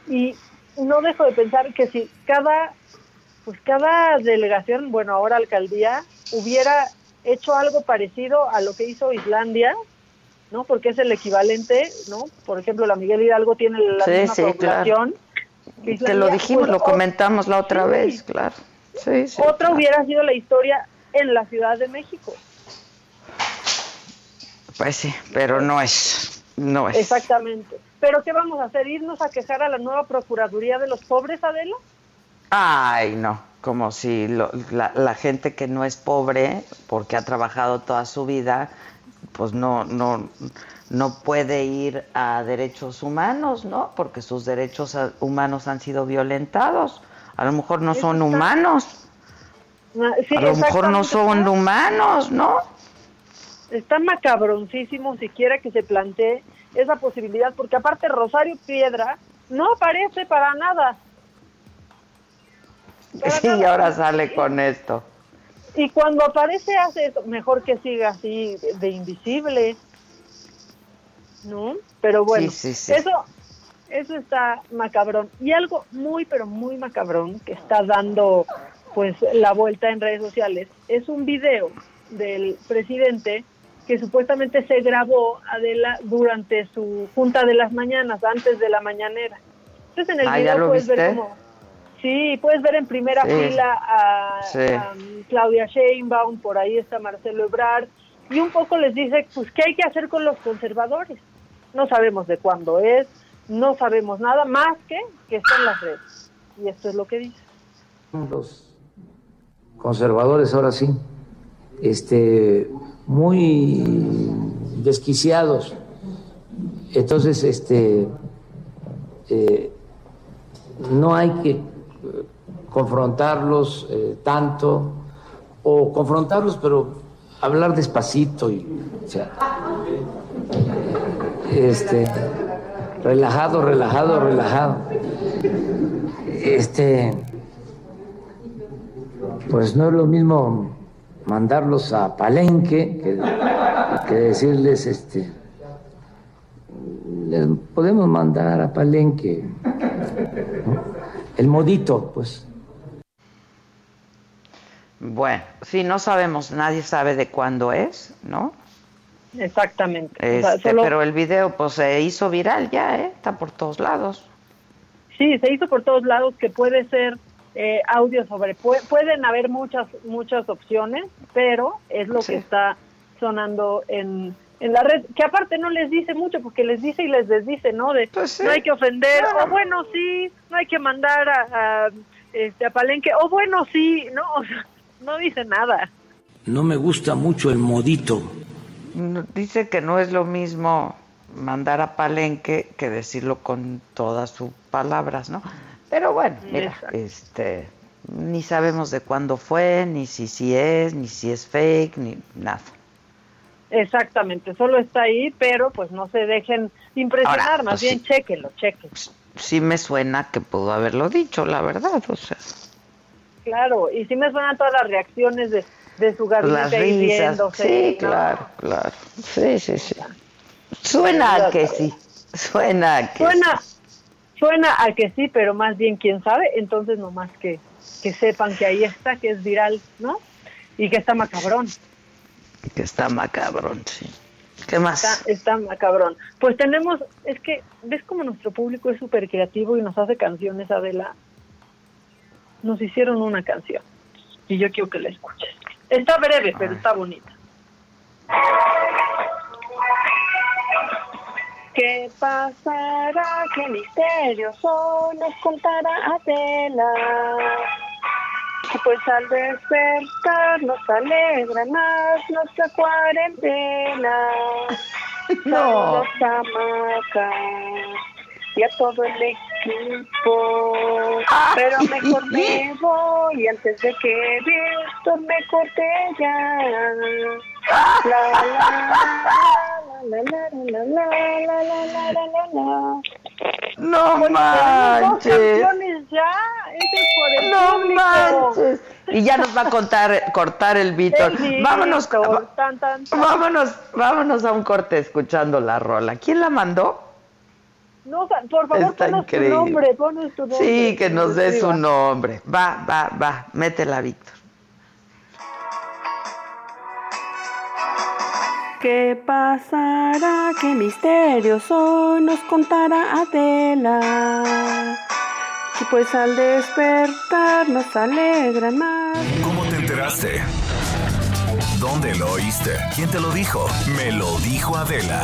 y no dejo de pensar que si cada, pues cada delegación, bueno, ahora alcaldía, hubiera hecho algo parecido a lo que hizo Islandia, ¿no? Porque es el equivalente, ¿no? Por ejemplo, la Miguel Hidalgo tiene la Sí, misma sí, población. que Te lo Islandia, dijimos, pues, lo comentamos la otra sí. vez, claro. Sí, sí. Otra hubiera sido la historia en la Ciudad de México. Pues sí, pero no es, no es. Exactamente. Pero ¿qué vamos a hacer? ¿Irnos a quejar a la nueva Procuraduría de los Pobres, Adela? Ay, no, como si lo- la, la gente que no es pobre, porque ha trabajado toda su vida, pues no, no, no puede ir a derechos humanos, ¿no? Porque sus derechos humanos han sido violentados. A lo mejor no son humanos, Ah, sí, a lo mejor no son humanos, ¿no? Está macabroncísimo siquiera que se plantee esa posibilidad, porque aparte Rosario Piedra no aparece para nada. Sí, y ahora sale con esto. Y cuando aparece hace eso, mejor que siga así de, de invisible. ¿No? Pero bueno, Sí, sí, sí. eso eso está macabrón. Y algo muy, pero muy macabrón que está dando pues la vuelta en redes sociales es un video del presidente que supuestamente se grabó Adela durante su junta de las mañanas, antes de la mañanera. Entonces en el Ah, ¿ya video lo puedes ver como Sí, puedes ver en primera Sí. fila a, Sí. a Claudia Sheinbaum, por ahí está Marcelo Ebrard, y un poco les dice, pues, ¿qué hay que hacer con los conservadores? No sabemos de cuándo es, no sabemos nada más que que está en las redes. Y esto es lo que dice. Los conservadores ahora sí, este, muy desquiciados. Entonces, este, eh, no hay que eh, confrontarlos eh, tanto, o confrontarlos, pero hablar despacito y, o sea, este, relajado, relajado, relajado. Este, pues no es lo mismo mandarlos a Palenque que, que decirles, este, les podemos mandar a Palenque ¿no? el modito, pues. Bueno, sí, no sabemos, nadie sabe de cuándo es, ¿no? Exactamente. O sea, Este, solo- Pero el video pues se hizo viral ya, ¿eh? Está por todos lados. Sí, se hizo por todos lados que puede ser eh, audio sobre, pu- pueden haber muchas muchas opciones, pero es lo que está sonando en, en la red, que aparte no les dice mucho, porque les dice y les desdice, ¿no? De no hay que ofender, o bueno, sí, no hay que mandar a, a, este, a Palenque, o bueno, sí, no, o sea, no dice nada. No me gusta mucho el modito. No- Dice que no es lo mismo mandar a Palenque que decirlo con todas sus palabras, ¿no? Pero bueno, mira, Exacto. este, ni sabemos de cuándo fue, ni si sí es, ni si es fake, ni nada. Exactamente, solo está ahí, pero pues no se dejen impresionar, Ahora, más pues bien sí. chequenlo. Sí me suena que pudo haberlo dicho, la verdad, o sea, Claro, y sí me suenan todas las reacciones de, de su gabinete las ahí risas. Sí, ¿no? claro, claro. Sí, sí, sí. Suena a que sí, suena a que Suena, suena a que sí, pero más bien quién sabe, entonces nomás que, que sepan que ahí está, que es viral, ¿no? Y que está macabrón, que está macabrón, sí. ¿Qué más? está, está macabrón. Pues tenemos, es que, ¿ves como nuestro público es súper creativo y nos hace canciones, Adela? Nos hicieron una canción. y yo quiero que la escuches. Está breve, pero está bonita. ¿Qué pasará? ¿Qué misterioso nos contará Adela? Pues al despertar nos alegra más nuestra cuarentena. No. Maca y a todo el equipo. Pero mejor me voy antes de que Víctor me corte ya. La, la, la, la, la, la, la, la, la, la, la, la, la. No manches. ya. Es por el No manches. Y ya nos va a contar, cortar el Víctor. Vámonos, vámonos, vámonos a un corte escuchando la rola. ¿Quién la mandó? No, por favor, Está ponos increíble. tu nombre, ponos tu nombre. Sí, que nos dé su nombre. Va, va, va. Métela, Víctor. ¿Qué pasará? ¿Qué misterioso nos contará Adela? Y pues al despertar nos alegra más. ¿Cómo te enteraste? ¿Dónde lo oíste? ¿Quién te lo dijo? Me lo dijo Adela.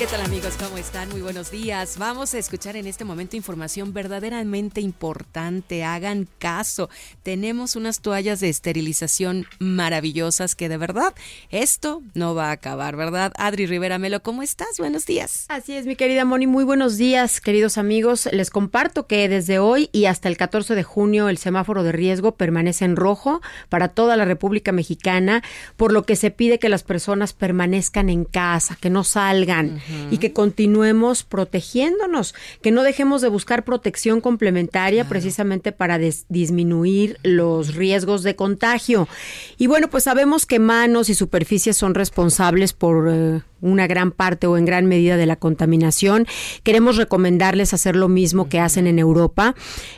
¿Qué tal amigos? ¿Cómo están? Muy buenos días. Vamos a escuchar en este momento información verdaderamente importante. Hagan caso. Tenemos unas toallas de esterilización maravillosas que de verdad esto no va a acabar, ¿verdad? Adri Rivera Melo, ¿cómo estás? Buenos días. Así es, mi querida Moni. Muy buenos días, queridos amigos. Les comparto que desde hoy y hasta el 14 de junio el semáforo de riesgo permanece en rojo para toda la República Mexicana, por lo que se pide que las personas permanezcan en casa, que no salgan y que continuemos protegiéndonos, que no dejemos de buscar protección complementaria precisamente para disminuir los riesgos de contagio. Y bueno, pues sabemos que manos y superficies son responsables por eh, una gran parte o en gran medida de la contaminación. Queremos recomendarles hacer lo mismo que hacen en Europa.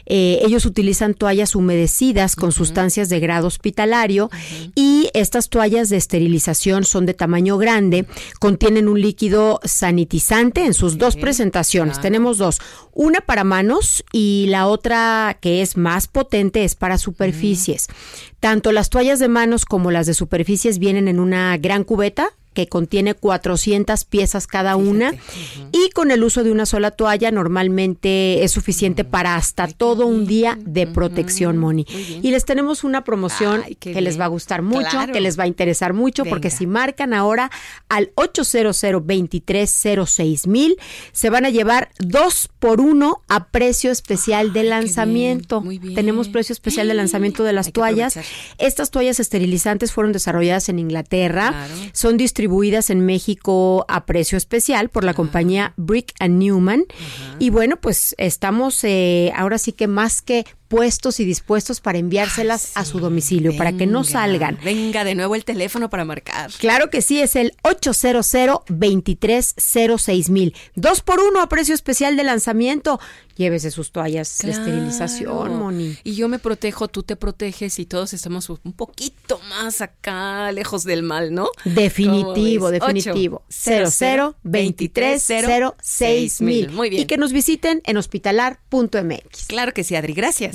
Eh, ellos utilizan toallas humedecidas con sustancias de grado hospitalario y estas toallas de esterilización son de tamaño grande, contienen un líquido sanitizante en sus dos presentaciones. Tenemos dos, una para manos y la otra que es más potente es para superficies. Tanto las toallas de manos como las de superficies vienen en una gran cubeta que contiene 400 piezas cada una y con el uso de una sola toalla normalmente es suficiente para hasta todo un día de protección, Moni. Y les tenemos una promoción Ay, que les bien. va a gustar mucho, Claro. que les va a interesar mucho porque si marcan ahora al 800 mil se van a llevar dos por uno a precio especial de lanzamiento. Tenemos precio especial de lanzamiento de las toallas. Estas toallas esterilizantes fueron desarrolladas en Inglaterra, son distribuidas en México a precio especial por la compañía Brick and Newman. Y bueno, pues estamos eh, ahora sí que más que puestos y dispuestos para enviárselas a su domicilio, para que no salgan. Venga, de nuevo el teléfono para marcar. Claro que sí, es el 800 2306 mil. Dos por uno a precio especial de lanzamiento. Llévese sus toallas de esterilización, Claro. Moni. Y yo me protejo, tú te proteges y todos estamos un poquito más acá, lejos del mal, ¿no? Definitivo, definitivo. Ocho, 00 2306 mil. Muy bien. Y que nos visiten en hospitalar.mx. Claro que sí, Adri. Gracias.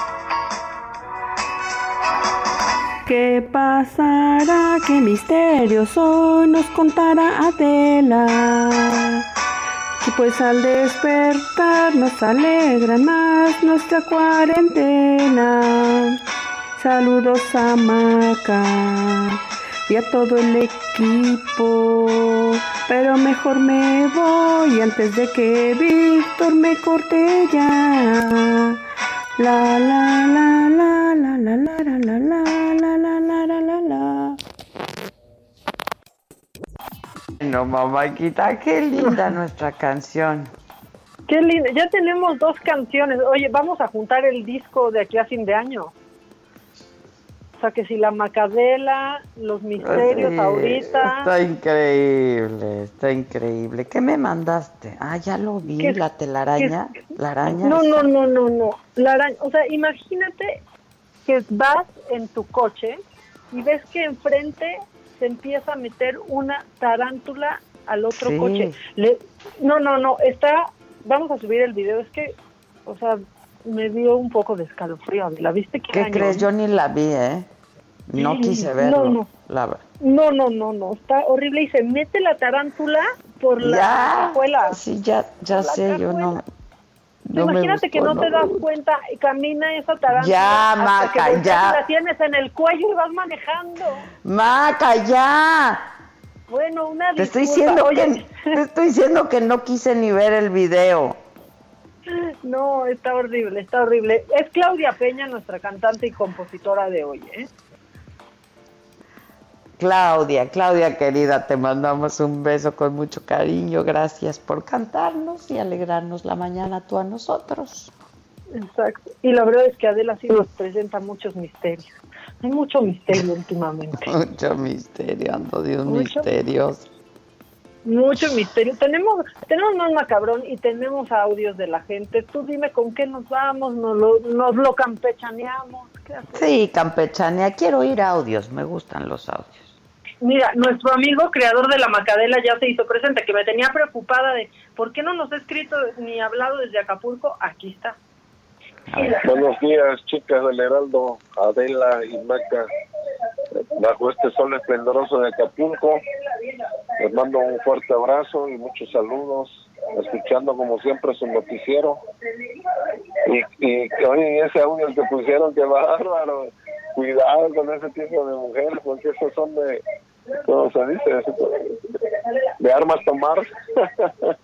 ¿Qué pasará? ¿Qué misterioso nos contará Adela? Y pues al despertar nos alegra más nuestra cuarentena. Saludos a Maca y a todo el equipo. Pero mejor me voy antes de que Víctor me corte ya. La la la la la la la la la la la la la la la la. No, mamáquita, qué linda nuestra canción. Qué lindo. Ya tenemos dos canciones. Oye, vamos a juntar el disco de aquí a fin de año. O sea, que si la Macadela, los misterios Sí, ahorita. Está increíble, está increíble. ¿Qué me mandaste? Ah, ya lo vi, ¿Qué- la telaraña. La araña. No, no, no, no, no. La araña, o sea, imagínate que vas en tu coche y ves que enfrente se empieza a meter una tarántula al otro Sí. coche. Le- no, no, no, está, vamos a subir el video, es que, o sea, me dio un poco de escalofrío. ¿La viste? Qué, ¿Qué crees? Yo ni la vi, ¿eh? No Sí, quise verlo. no. La No, no, no, no, está horrible y se mete la tarántula por la Ya, cajuela. Sí, ya, ya La sé, yo no. no Imagínate que no te das cuenta y camina esa tarántula. Ya, hasta Maca, que ya. La tienes en el cuello y vas manejando. Maca, ya. Bueno, una Te estoy disculpa. diciendo Oye, que te estoy diciendo que no quise ni ver el video. No, está horrible, está horrible. Es Claudia Peña, nuestra cantante y compositora de hoy, ¿eh? Claudia, Claudia querida, te mandamos un beso con mucho cariño. Gracias por cantarnos y alegrarnos la mañana tú a nosotros. Exacto. Y la verdad es que Adela sí nos presenta muchos misterios. Hay mucho misterio últimamente. Mucho misterio, ando de un Mucho. Mucho misterio. Tenemos, tenemos más macabrón y tenemos audios de la gente. Tú dime con qué nos vamos, nos lo, nos lo campechaneamos. ¿Qué? Sí, campechanea, quiero oír audios, me gustan los audios. Mira, nuestro amigo creador de la Macadela ya se hizo presente, que me tenía preocupada de por qué no nos ha escrito ni hablado desde Acapulco. Aquí está. Buenos días, chicas del Heraldo, Adela y Maca. Bajo este sol esplendoroso de Acapulco, les mando un fuerte abrazo y muchos saludos, escuchando como siempre su noticiero. Y, y oye, ese audio que pusieron, que bárbaro. Cuidado con ese tipo de mujeres, porque esos son de, ¿cómo se dice? De armas tomar.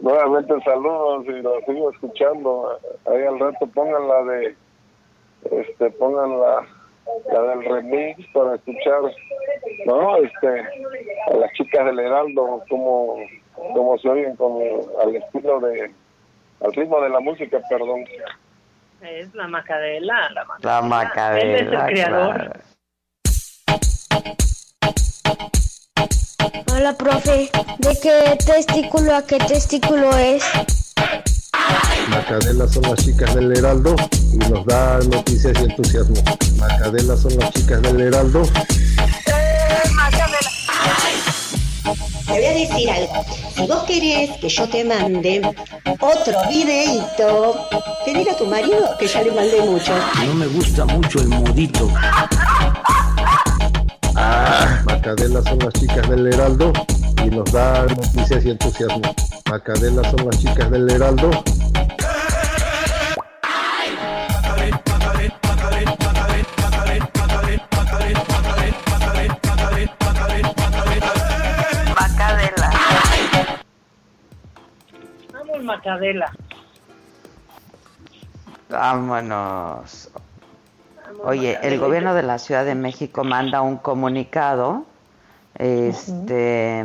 Nuevamente saludos y los sigo escuchando. Ahí al rato pongan la de, este, pongan la, la del remix para escuchar, ¿no? Este, a las chicas del Heraldo, como, como se oyen como al estilo de, al ritmo de la música, perdón. Es la Macadela, la Macadela. La Macadela, Él es el creador. claro. Hola, profe. ¿De qué testículo a qué testículo es? Macadela son las chicas del Heraldo y nos da noticias y entusiasmo. Macadela son las chicas del Heraldo. Te voy a decir algo. Si vos querés que yo te mande otro videito, pedir a tu marido que ya le mandé mucho. No me gusta mucho el modito. Macadela son las chicas del Heraldo y nos da noticias y entusiasmo. Macadela son las chicas del Heraldo. Macadela. Vamos, Macadela. Vámonos. Oye, el gobierno de la Ciudad de México manda un comunicado este,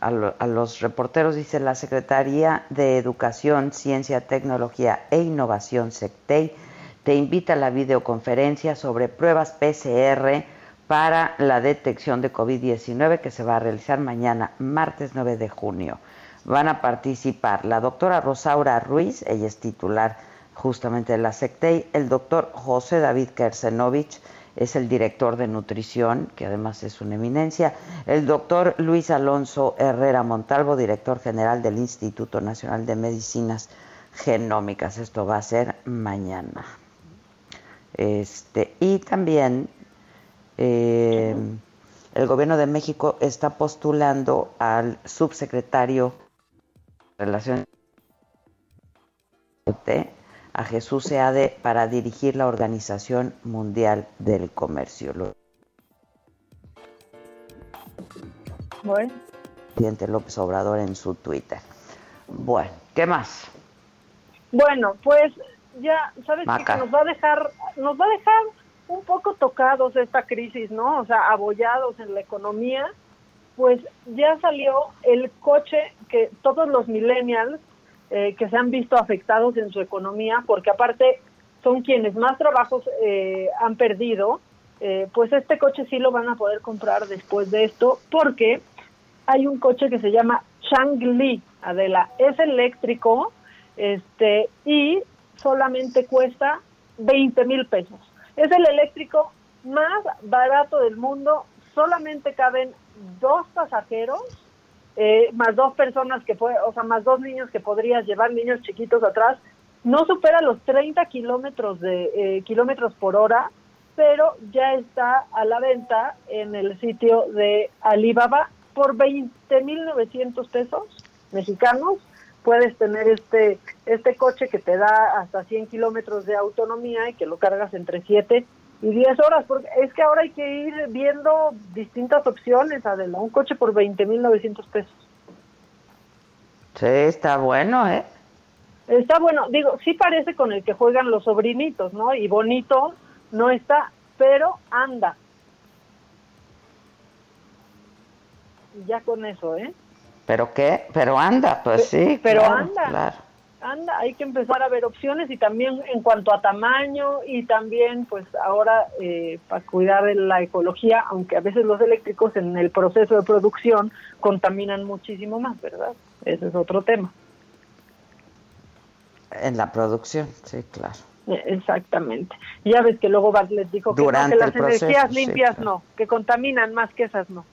a, lo- a los reporteros, dice la Secretaría de Educación, Ciencia, Tecnología e Innovación, SECTEI, te invita a la videoconferencia sobre pruebas PCR para la detección de COVID-19 que se va a realizar mañana, martes 9 de junio. Van a participar la doctora Rosaura Ruiz, ella es titular justamente de la SECTEI, el doctor José David Kersenovich, es el director de nutrición, que además es una eminencia, el doctor Luis Alonso Herrera Montalvo, director general del Instituto Nacional de Medicinas Genómicas. Esto va a ser mañana. Este, y también eh, el gobierno de México está postulando al subsecretario de Relaciones a Jesús Seade para dirigir la Organización Mundial del Comercio. Bueno, presidente López Obrador en su Twitter. Bueno, ¿qué más? bueno, pues ya, ¿sabes? Maca. Que nos va a dejar, nos va a dejar un poco tocados esta crisis, ¿no? O sea, abollados en la economía, pues ya salió el coche que todos los millennials eh, que se han visto afectados en su economía, porque aparte son quienes más trabajos eh, han perdido, eh, pues este coche sí lo van a poder comprar después de esto, porque hay un coche que se llama Changli, Adela, es eléctrico, este, y solamente cuesta 20 mil pesos. Es el eléctrico más barato del mundo, solamente caben dos pasajeros, eh, más dos personas que puede, o sea, más dos niños que podrías llevar, niños chiquitos atrás, no supera los 30 kilómetros de eh, kilómetros por hora, pero ya está a la venta en el sitio de Alibaba por 20.900 pesos mexicanos. Puedes tener este este coche que te da hasta 100 kilómetros de autonomía y que lo cargas entre 7 y 10 horas, porque es que ahora hay que ir viendo distintas opciones, Adela, un coche por 20.900 pesos. Sí, está bueno, ¿eh? Está bueno, digo, sí parece con el que juegan los sobrinitos, ¿no? Y bonito no está, pero anda. Y ya con eso, ¿eh? ¿Pero qué? Pero anda, pues sí. Pero claro, anda. claro. Anda, hay que empezar a ver opciones y también en cuanto a tamaño y también pues ahora eh, para cuidar de la ecología, aunque a veces los eléctricos en el proceso de producción contaminan muchísimo más, ¿verdad? Ese es otro tema. En la producción, sí, claro. Eh, Exactamente. Ya ves que luego Bartlett dijo que, no, Durante que las proceso, energías sí, limpias claro. no, que contaminan más que esas no.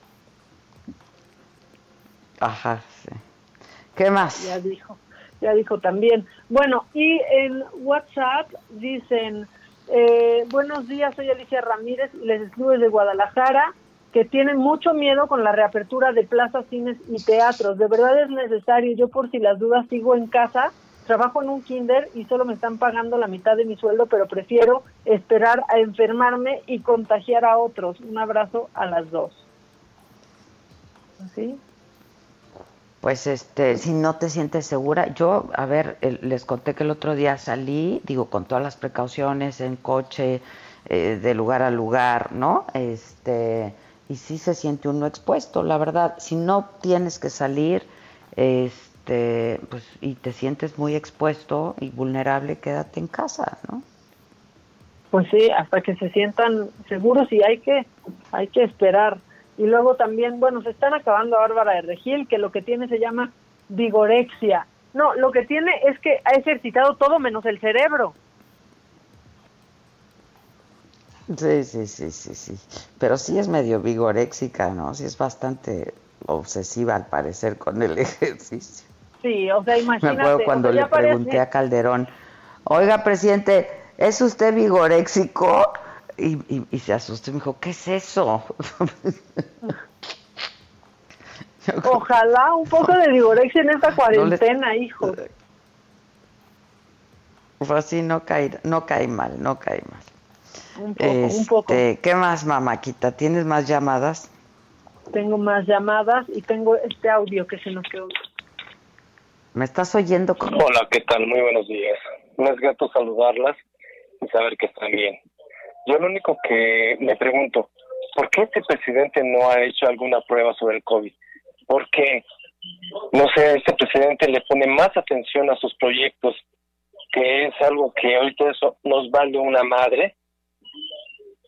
Ajá, sí. ¿Qué más? Ya dijo, ya dijo también. Bueno, y en WhatsApp dicen, eh, buenos días, soy Alicia Ramírez, les escribo desde Guadalajara, que tienen mucho miedo con la reapertura de plazas, cines y teatros. De verdad es necesario, yo por si las dudas sigo en casa, trabajo en un kinder y solo me están pagando la mitad de mi sueldo, pero prefiero esperar a enfermarme y contagiar a otros. Un abrazo a las dos. ¿Sí? Pues este, si no te sientes segura, yo, a ver, les conté que el otro día salí, digo, con todas las precauciones, en coche, eh, de lugar a lugar, ¿no? Este, y sí se siente uno expuesto, la verdad. Si no tienes que salir, este, pues, y te sientes muy expuesto y vulnerable, quédate en casa, ¿no? Pues sí, hasta que se sientan seguros y hay que, hay que esperar. Y luego también, bueno, se están acabando a Bárbara de Regil, que lo que tiene se llama vigorexia. No, lo que tiene es que ha ejercitado todo menos el cerebro. Sí, sí, sí, sí, sí. Pero sí es medio vigoréxica, ¿no? Sí es bastante obsesiva al parecer con el ejercicio. Sí, o sea, Me imagínate. acuerdo cuando o sea, le parece- pregunté a Calderón, oiga, presidente, ¿es usted vigoréxico? Y, y- y se asustó y me dijo, ¿qué es eso? Ojalá un poco de vigorexia en esta cuarentena, hijo. Pues así no cae, no cae mal, no cae mal. Un poco, un poco. Este, ¿Qué más, mamáquita? ¿Tienes más llamadas? Tengo más llamadas y tengo este audio que se nos quedó. ¿Me estás oyendo? como- Hola, ¿qué tal? Muy buenos días. No es grato saludarlas y saber que están bien. Yo lo único que me pregunto, ¿por qué este presidente no ha hecho alguna prueba sobre el COVID? ¿Por qué? No sé, este presidente le pone más atención a sus proyectos, que es algo que ahorita eso nos vale una madre,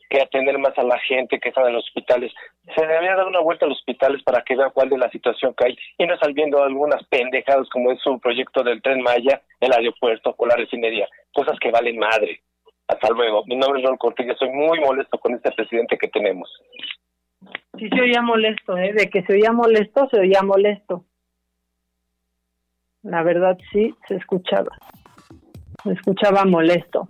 que atender más a la gente que está en los hospitales. Se debería dar una vuelta a los hospitales para que vea cuál es la situación que hay y no estar viendo algunas pendejadas como es su proyecto del Tren Maya, el aeropuerto o la refinería. Cosas que valen madre. Hasta luego. Mi nombre es Raúl Cortilla. Soy muy molesto con este presidente que tenemos. Sí se oía molesto, ¿eh? De que se oía molesto, se oía molesto. La verdad sí, se escuchaba. Se escuchaba molesto.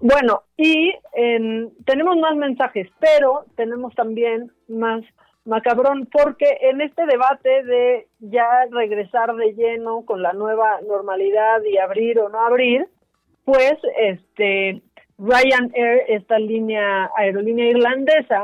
Bueno, y en- tenemos más mensajes, pero tenemos también más macabrón, porque en este debate de ya regresar de lleno con la nueva normalidad y abrir o no abrir, pues este Ryanair, esta línea aerolínea irlandesa,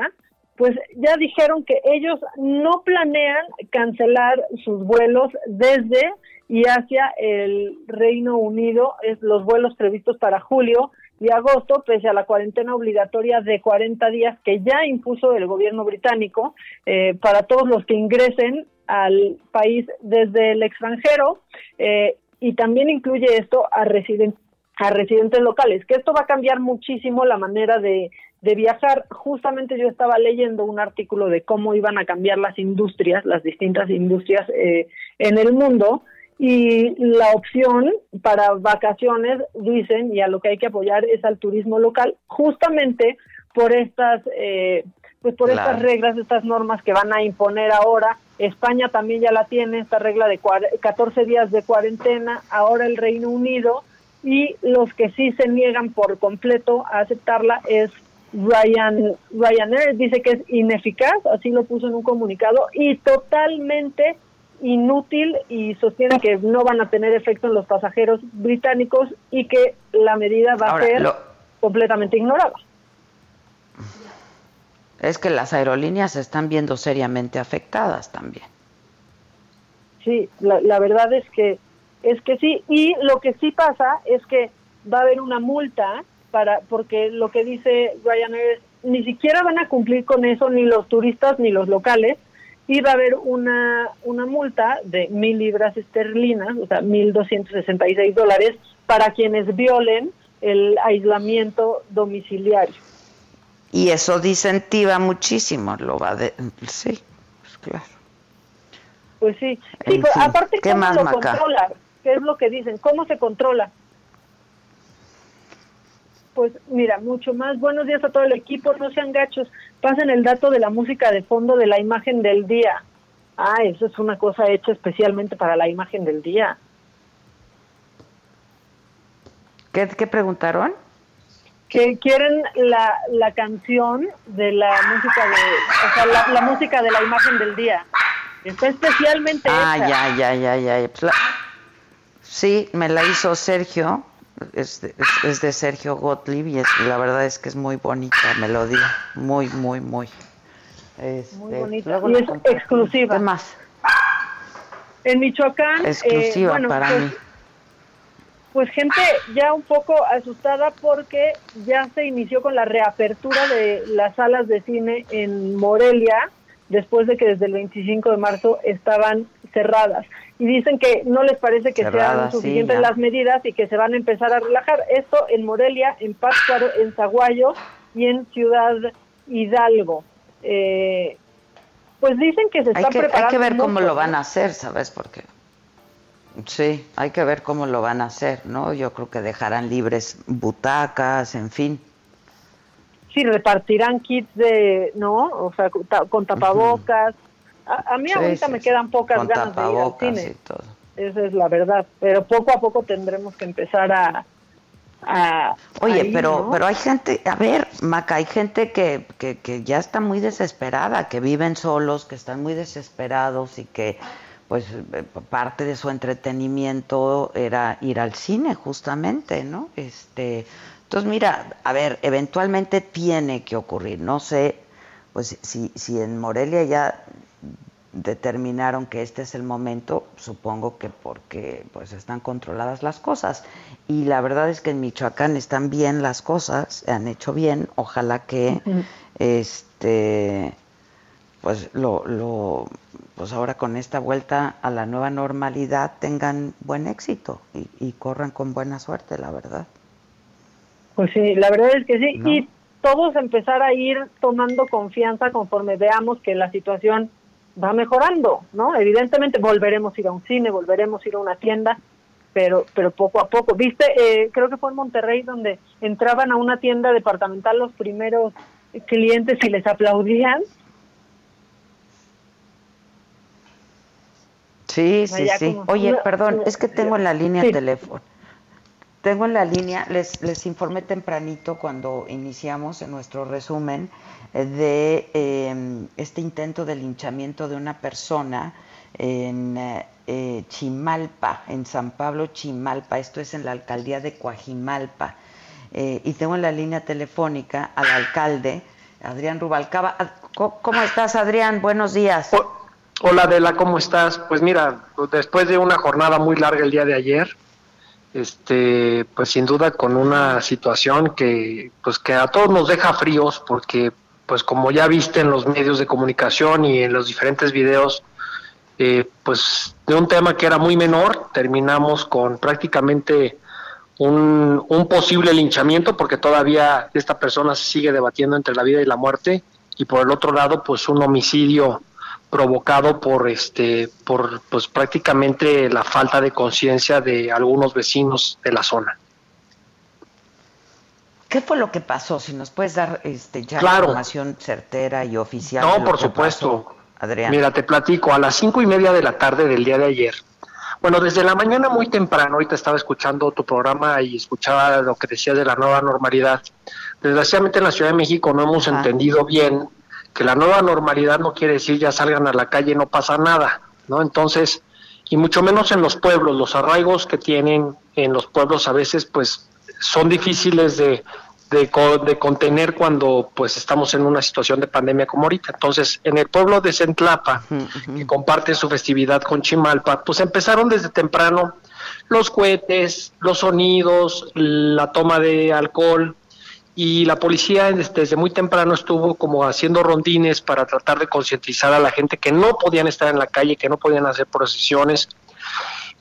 pues ya dijeron que ellos no planean cancelar sus vuelos desde y hacia el Reino Unido, es los vuelos previstos para julio y agosto, pese a la cuarentena obligatoria de 40 días que ya impuso el gobierno británico eh, para todos los que ingresen al país desde el extranjero eh, y también incluye esto a residentes a residentes locales, que esto va a cambiar muchísimo la manera de, de viajar. Justamente yo estaba leyendo un artículo de cómo iban a cambiar las industrias, las distintas industrias eh, en el mundo, y la opción para vacaciones, dicen, y a lo que hay que apoyar es al turismo local, justamente por estas, eh, pues por estas reglas, estas normas que van a imponer ahora. España también ya la tiene, esta regla de 14 días de cuarentena, ahora el Reino Unido, y los que sí se niegan por completo a aceptarla es Ryan, Ryanair, dice que es ineficaz, así lo puso en un comunicado, y totalmente inútil y sostiene que no van a tener efecto en los pasajeros británicos y que la medida va a ser completamente ignorada. Es que las aerolíneas se están viendo seriamente afectadas también. Sí, la, la verdad es que es que sí y lo que sí pasa es que va a haber una multa para porque lo que dice Ryanair es ni siquiera van a cumplir con eso ni los turistas ni los locales y va a haber una, una multa de mil libras esterlinas, o sea, mil doscientos sesenta y seis dólares para quienes violen el aislamiento domiciliario. Y eso disincentiva muchísimo, lo va de... Sí, pues claro. Pues sí, sí pues, aparte, ¿cómo lo controla? ¿Qué es lo que dicen? ¿Cómo se controla? Pues mira, mucho más. Buenos días a todo el equipo, no sean gachos pasen el dato de la música de fondo de la imagen del día. Ah, eso es una cosa hecha especialmente para la imagen del día. ¿Qué, preguntaron? Que quieren la, la canción de la música de, o sea, la, música de la imagen del día. Está especialmente ah, ya, ya, ya, ya. Pues sí, me la hizo Sergio es de, es, de Sergio Gottlieb y, la verdad es que es muy bonita melodía, muy, muy, muy. Este, muy bonita. Y es exclusiva. ¿Qué más? En Michoacán. Eh, exclusiva para pues, mí. Pues gente ya un poco asustada porque ya se inició con la reapertura de las salas de cine en Morelia, después de que desde el 25 de marzo estaban cerradas y dicen que no les parece que sean suficientes las medidas y que se van a empezar a relajar. Esto en Morelia, en Pátzcuaro, en Zaguayo y en Ciudad Hidalgo. Eh, pues dicen que se están preparando. Hay que ver cómo lo van a hacer, ¿sabes? Porque sí, hay que ver cómo lo van a hacer, ¿no? Yo creo que dejarán libres butacas, en fin. Sí, repartirán kits de, ¿no? O sea, con tapabocas. A, mí ahorita me quedan pocas ganas de ir al cine. Esa es la verdad. Pero poco a poco tendremos que empezar a, Oye, pero pero hay gente, a ver, Maca, hay gente que, que, que, ya está muy desesperada, que viven solos, que están muy desesperados y que pues eh, parte de su entretenimiento era ir al cine justamente, ¿no? Este, entonces mira, a ver, eventualmente tiene que ocurrir, no sé, pues si si en Morelia ya determinaron que este es el momento, supongo que porque pues están controladas las cosas. Y la verdad es que en Michoacán están bien las cosas, se han hecho bien, ojalá que este pues lo, lo pues ahora con esta vuelta a la nueva normalidad tengan buen éxito y, corran con buena suerte, la verdad. Pues sí, la verdad es que sí, y todos empezar a ir tomando confianza conforme veamos que la situación va mejorando, ¿no? Evidentemente volveremos a ir a un cine, volveremos a ir a una tienda, pero pero poco a poco. ¿Viste? Eh, creo que fue en Monterrey donde entraban a una tienda departamental los primeros clientes y les aplaudían. Sí, sí, sí. Oye, perdón, es que tengo en la línea teléfono. Tengo en la línea, les, les informé tempranito cuando iniciamos en nuestro resumen de em, este intento de linchamiento de una persona en eh, Chimalpa, en San Pablo Chimalpa, esto es en la alcaldía de Coajimalpa. Eh, y tengo en la línea telefónica al alcalde, Adrián Rubalcaba. ¿Cómo estás, Adrián? Buenos días. Hola, Adela, ¿cómo estás? Pues mira, después de una jornada muy larga el día de ayer, este, pues sin duda con una situación que, pues que a todos nos deja fríos, porque, pues como ya viste en los medios de comunicación y en los diferentes videos, eh, pues de un tema que era muy menor, terminamos con prácticamente un, un posible linchamiento, porque todavía esta persona se sigue debatiendo entre la vida y la muerte, y por el otro lado, pues un homicidio provocado por este por pues prácticamente la falta de conciencia de algunos vecinos de la zona. ¿Qué fue lo que pasó? Si nos puedes dar este ya información certera y oficial. No, por supuesto. Adrián. Mira, te platico, a las cinco y media de la tarde del día de ayer, bueno, desde la mañana muy temprano, ahorita estaba escuchando tu programa y escuchaba lo que decías de la nueva normalidad. Desgraciadamente en la Ciudad de México no hemos entendido bien que la nueva normalidad no quiere decir ya salgan a la calle y no pasa nada, ¿no? Entonces, y mucho menos en los pueblos, los arraigos que tienen en los pueblos a veces pues son difíciles de, de, de, contener cuando pues estamos en una situación de pandemia como ahorita. Entonces, en el pueblo de Centlapa, que comparte su festividad con Chimalpa, pues empezaron desde temprano los cohetes, los sonidos, la toma de alcohol, y la policía desde muy temprano estuvo como haciendo rondines para tratar de concientizar a la gente que no podían estar en la calle, que no podían hacer procesiones.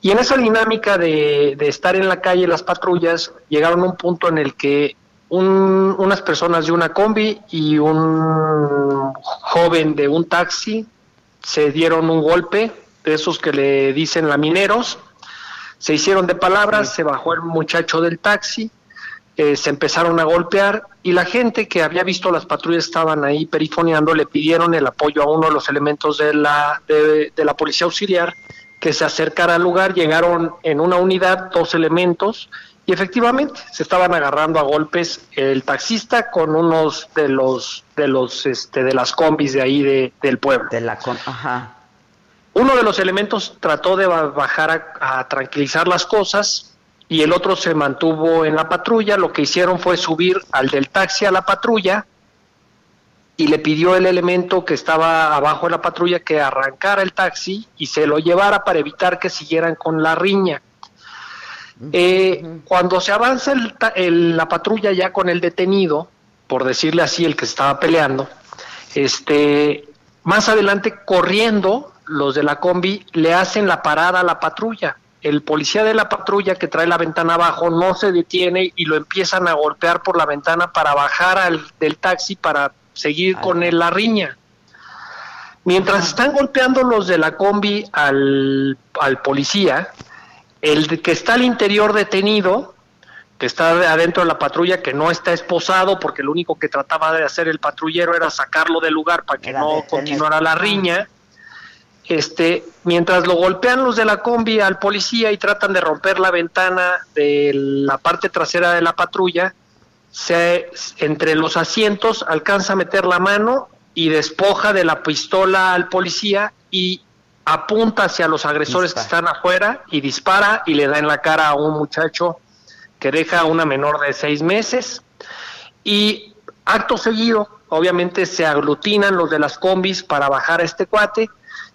Y en esa dinámica de, estar en la calle, las patrullas llegaron a un punto en el que unas personas de una combi y un joven de un taxi se dieron un golpe, de esos que le dicen lamineros, se hicieron de palabras, se bajó el muchacho del taxi, eh, se empezaron a golpear y la gente que había visto las patrullas estaban ahí perifoneando, le pidieron el apoyo a uno de los elementos de la, de, la policía auxiliar que se acercara al lugar, llegaron en una unidad dos elementos y efectivamente se estaban agarrando a golpes el taxista con unos de los de los este de las combis de ahí de, del pueblo. De la ajá. Uno de los elementos trató de bajar a tranquilizar las cosas, y el otro se mantuvo en la patrulla. Lo que hicieron fue subir al del taxi a la patrulla y le pidió el elemento que estaba abajo de la patrulla que arrancara el taxi y se lo llevara para evitar que siguieran con la riña. Eh, cuando se avanza el, la patrulla ya con el detenido, por decirle así, el que estaba peleando, este, más adelante corriendo, los de la combi le hacen la parada a la patrulla el policía de la patrulla que trae la ventana abajo no se detiene y lo empiezan a golpear por la ventana para bajar al, del taxi para seguir con él la riña. Mientras están golpeando los de la combi al, al policía, el que está al interior detenido, que está adentro de la patrulla, que no está esposado, porque lo único que trataba de hacer el patrullero era sacarlo del lugar para que no continuara la riña este, mientras lo golpean los de la combi al policía y tratan de romper la ventana de la parte trasera de la patrulla, se, entre los asientos alcanza a meter la mano y despoja de la pistola al policía y apunta hacia los agresores que están afuera y dispara y le da en la cara a un muchacho que deja a una menor de seis meses. Y acto seguido obviamente se aglutinan los de las combis para bajar a este cuate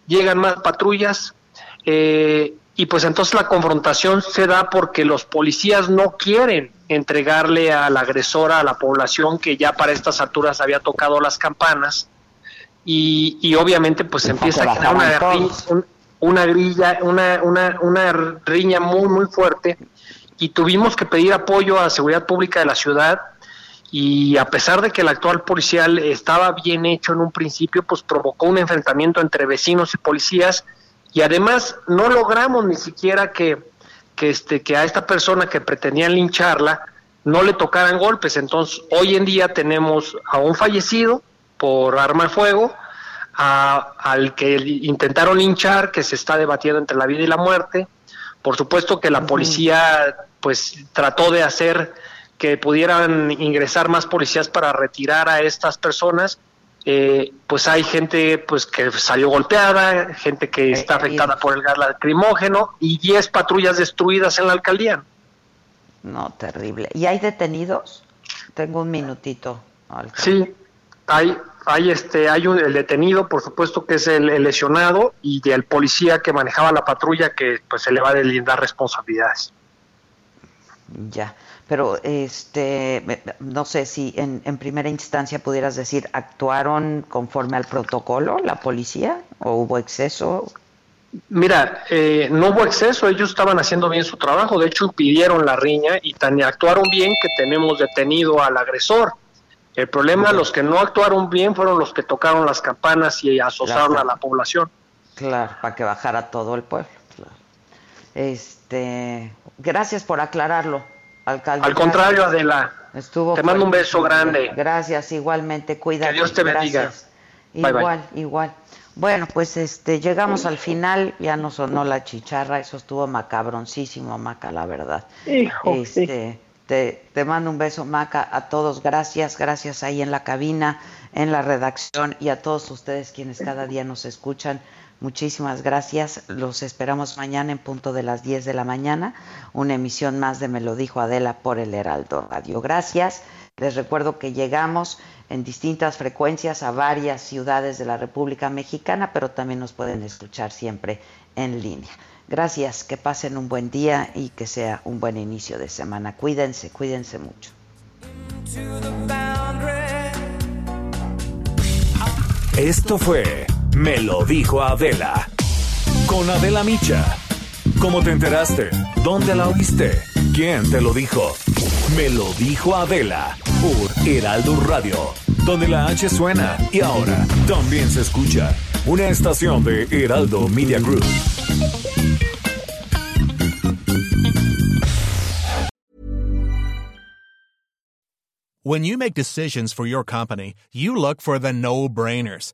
llegan más patrullas eh, y pues entonces la confrontación se da porque los policías no quieren entregarle al agresor a la población que ya para estas alturas había tocado las campanas y, y obviamente pues empieza a crear una, una grilla, una, una, una riña muy muy fuerte y tuvimos que pedir apoyo a la seguridad pública de la ciudad y a pesar de que el actual policial estaba bien hecho en un principio, pues provocó un enfrentamiento entre vecinos y policías y además no logramos ni siquiera que, que, este, que a esta persona que pretendían lincharla no le tocaran golpes. Entonces, hoy en día tenemos a un fallecido por arma de fuego, a, al que intentaron linchar, que se está debatiendo entre la vida y la muerte. Por supuesto que la policía pues trató de hacer que pudieran ingresar más policías para retirar a estas personas, eh, pues hay gente pues que salió golpeada, gente que eh, está afectada por el gas lacrimógeno y 10 patrullas destruidas en la alcaldía. No, terrible. ¿Y hay detenidos? Tengo un minutito. Sí, hay hay este, hay un, el detenido, por supuesto que es el, el lesionado y el policía que manejaba la patrulla que pues se le va a deslindar responsabilidades. Ya, pero este, no sé si en, en, primera instancia pudieras decir, ¿actuaron conforme al protocolo la policía o hubo exceso? Mira, eh, no hubo exceso, ellos estaban haciendo bien su trabajo, de hecho impidieron la riña y tan actuaron bien que tenemos detenido al agresor. El problema, los que no actuaron bien fueron los que tocaron las campanas y asosaron a la población. Claro, para que bajara todo el pueblo. Claro. Este, gracias por aclararlo, alcalde. Al contrario, Adela. Estuvo te mando un beso grande. Gracias, igualmente, cuídate. Que Dios te bendiga. Gracias. Igual, bye. igual. Bueno, pues este, llegamos al final, ya nos sonó la chicharra, eso estuvo macabroncísimo, Maca, la verdad. Hijo, este, sí. te, te mando un beso, Maca, a todos, gracias, gracias ahí en la cabina, en la redacción y a todos ustedes quienes cada día nos escuchan. Muchísimas gracias. Los esperamos mañana en punto de las 10 de la mañana. Una emisión más de Me lo dijo Adela por el Heraldo Radio. Gracias. Les recuerdo que llegamos en distintas frecuencias a varias ciudades de la República Mexicana, pero también nos pueden escuchar siempre en línea. Gracias, que pasen un buen día y que sea un buen inicio de semana. Cuídense, cuídense mucho. Esto fue Me lo dijo Adela. Con Adela Micha. ¿Cómo te enteraste? ¿Dónde la oíste? ¿Quién te lo dijo? Me lo dijo Adela por Heraldo Radio, donde la H suena y ahora también se escucha. Una estación de Heraldo Media Group. When you make decisions for your company, you look for the no-brainers.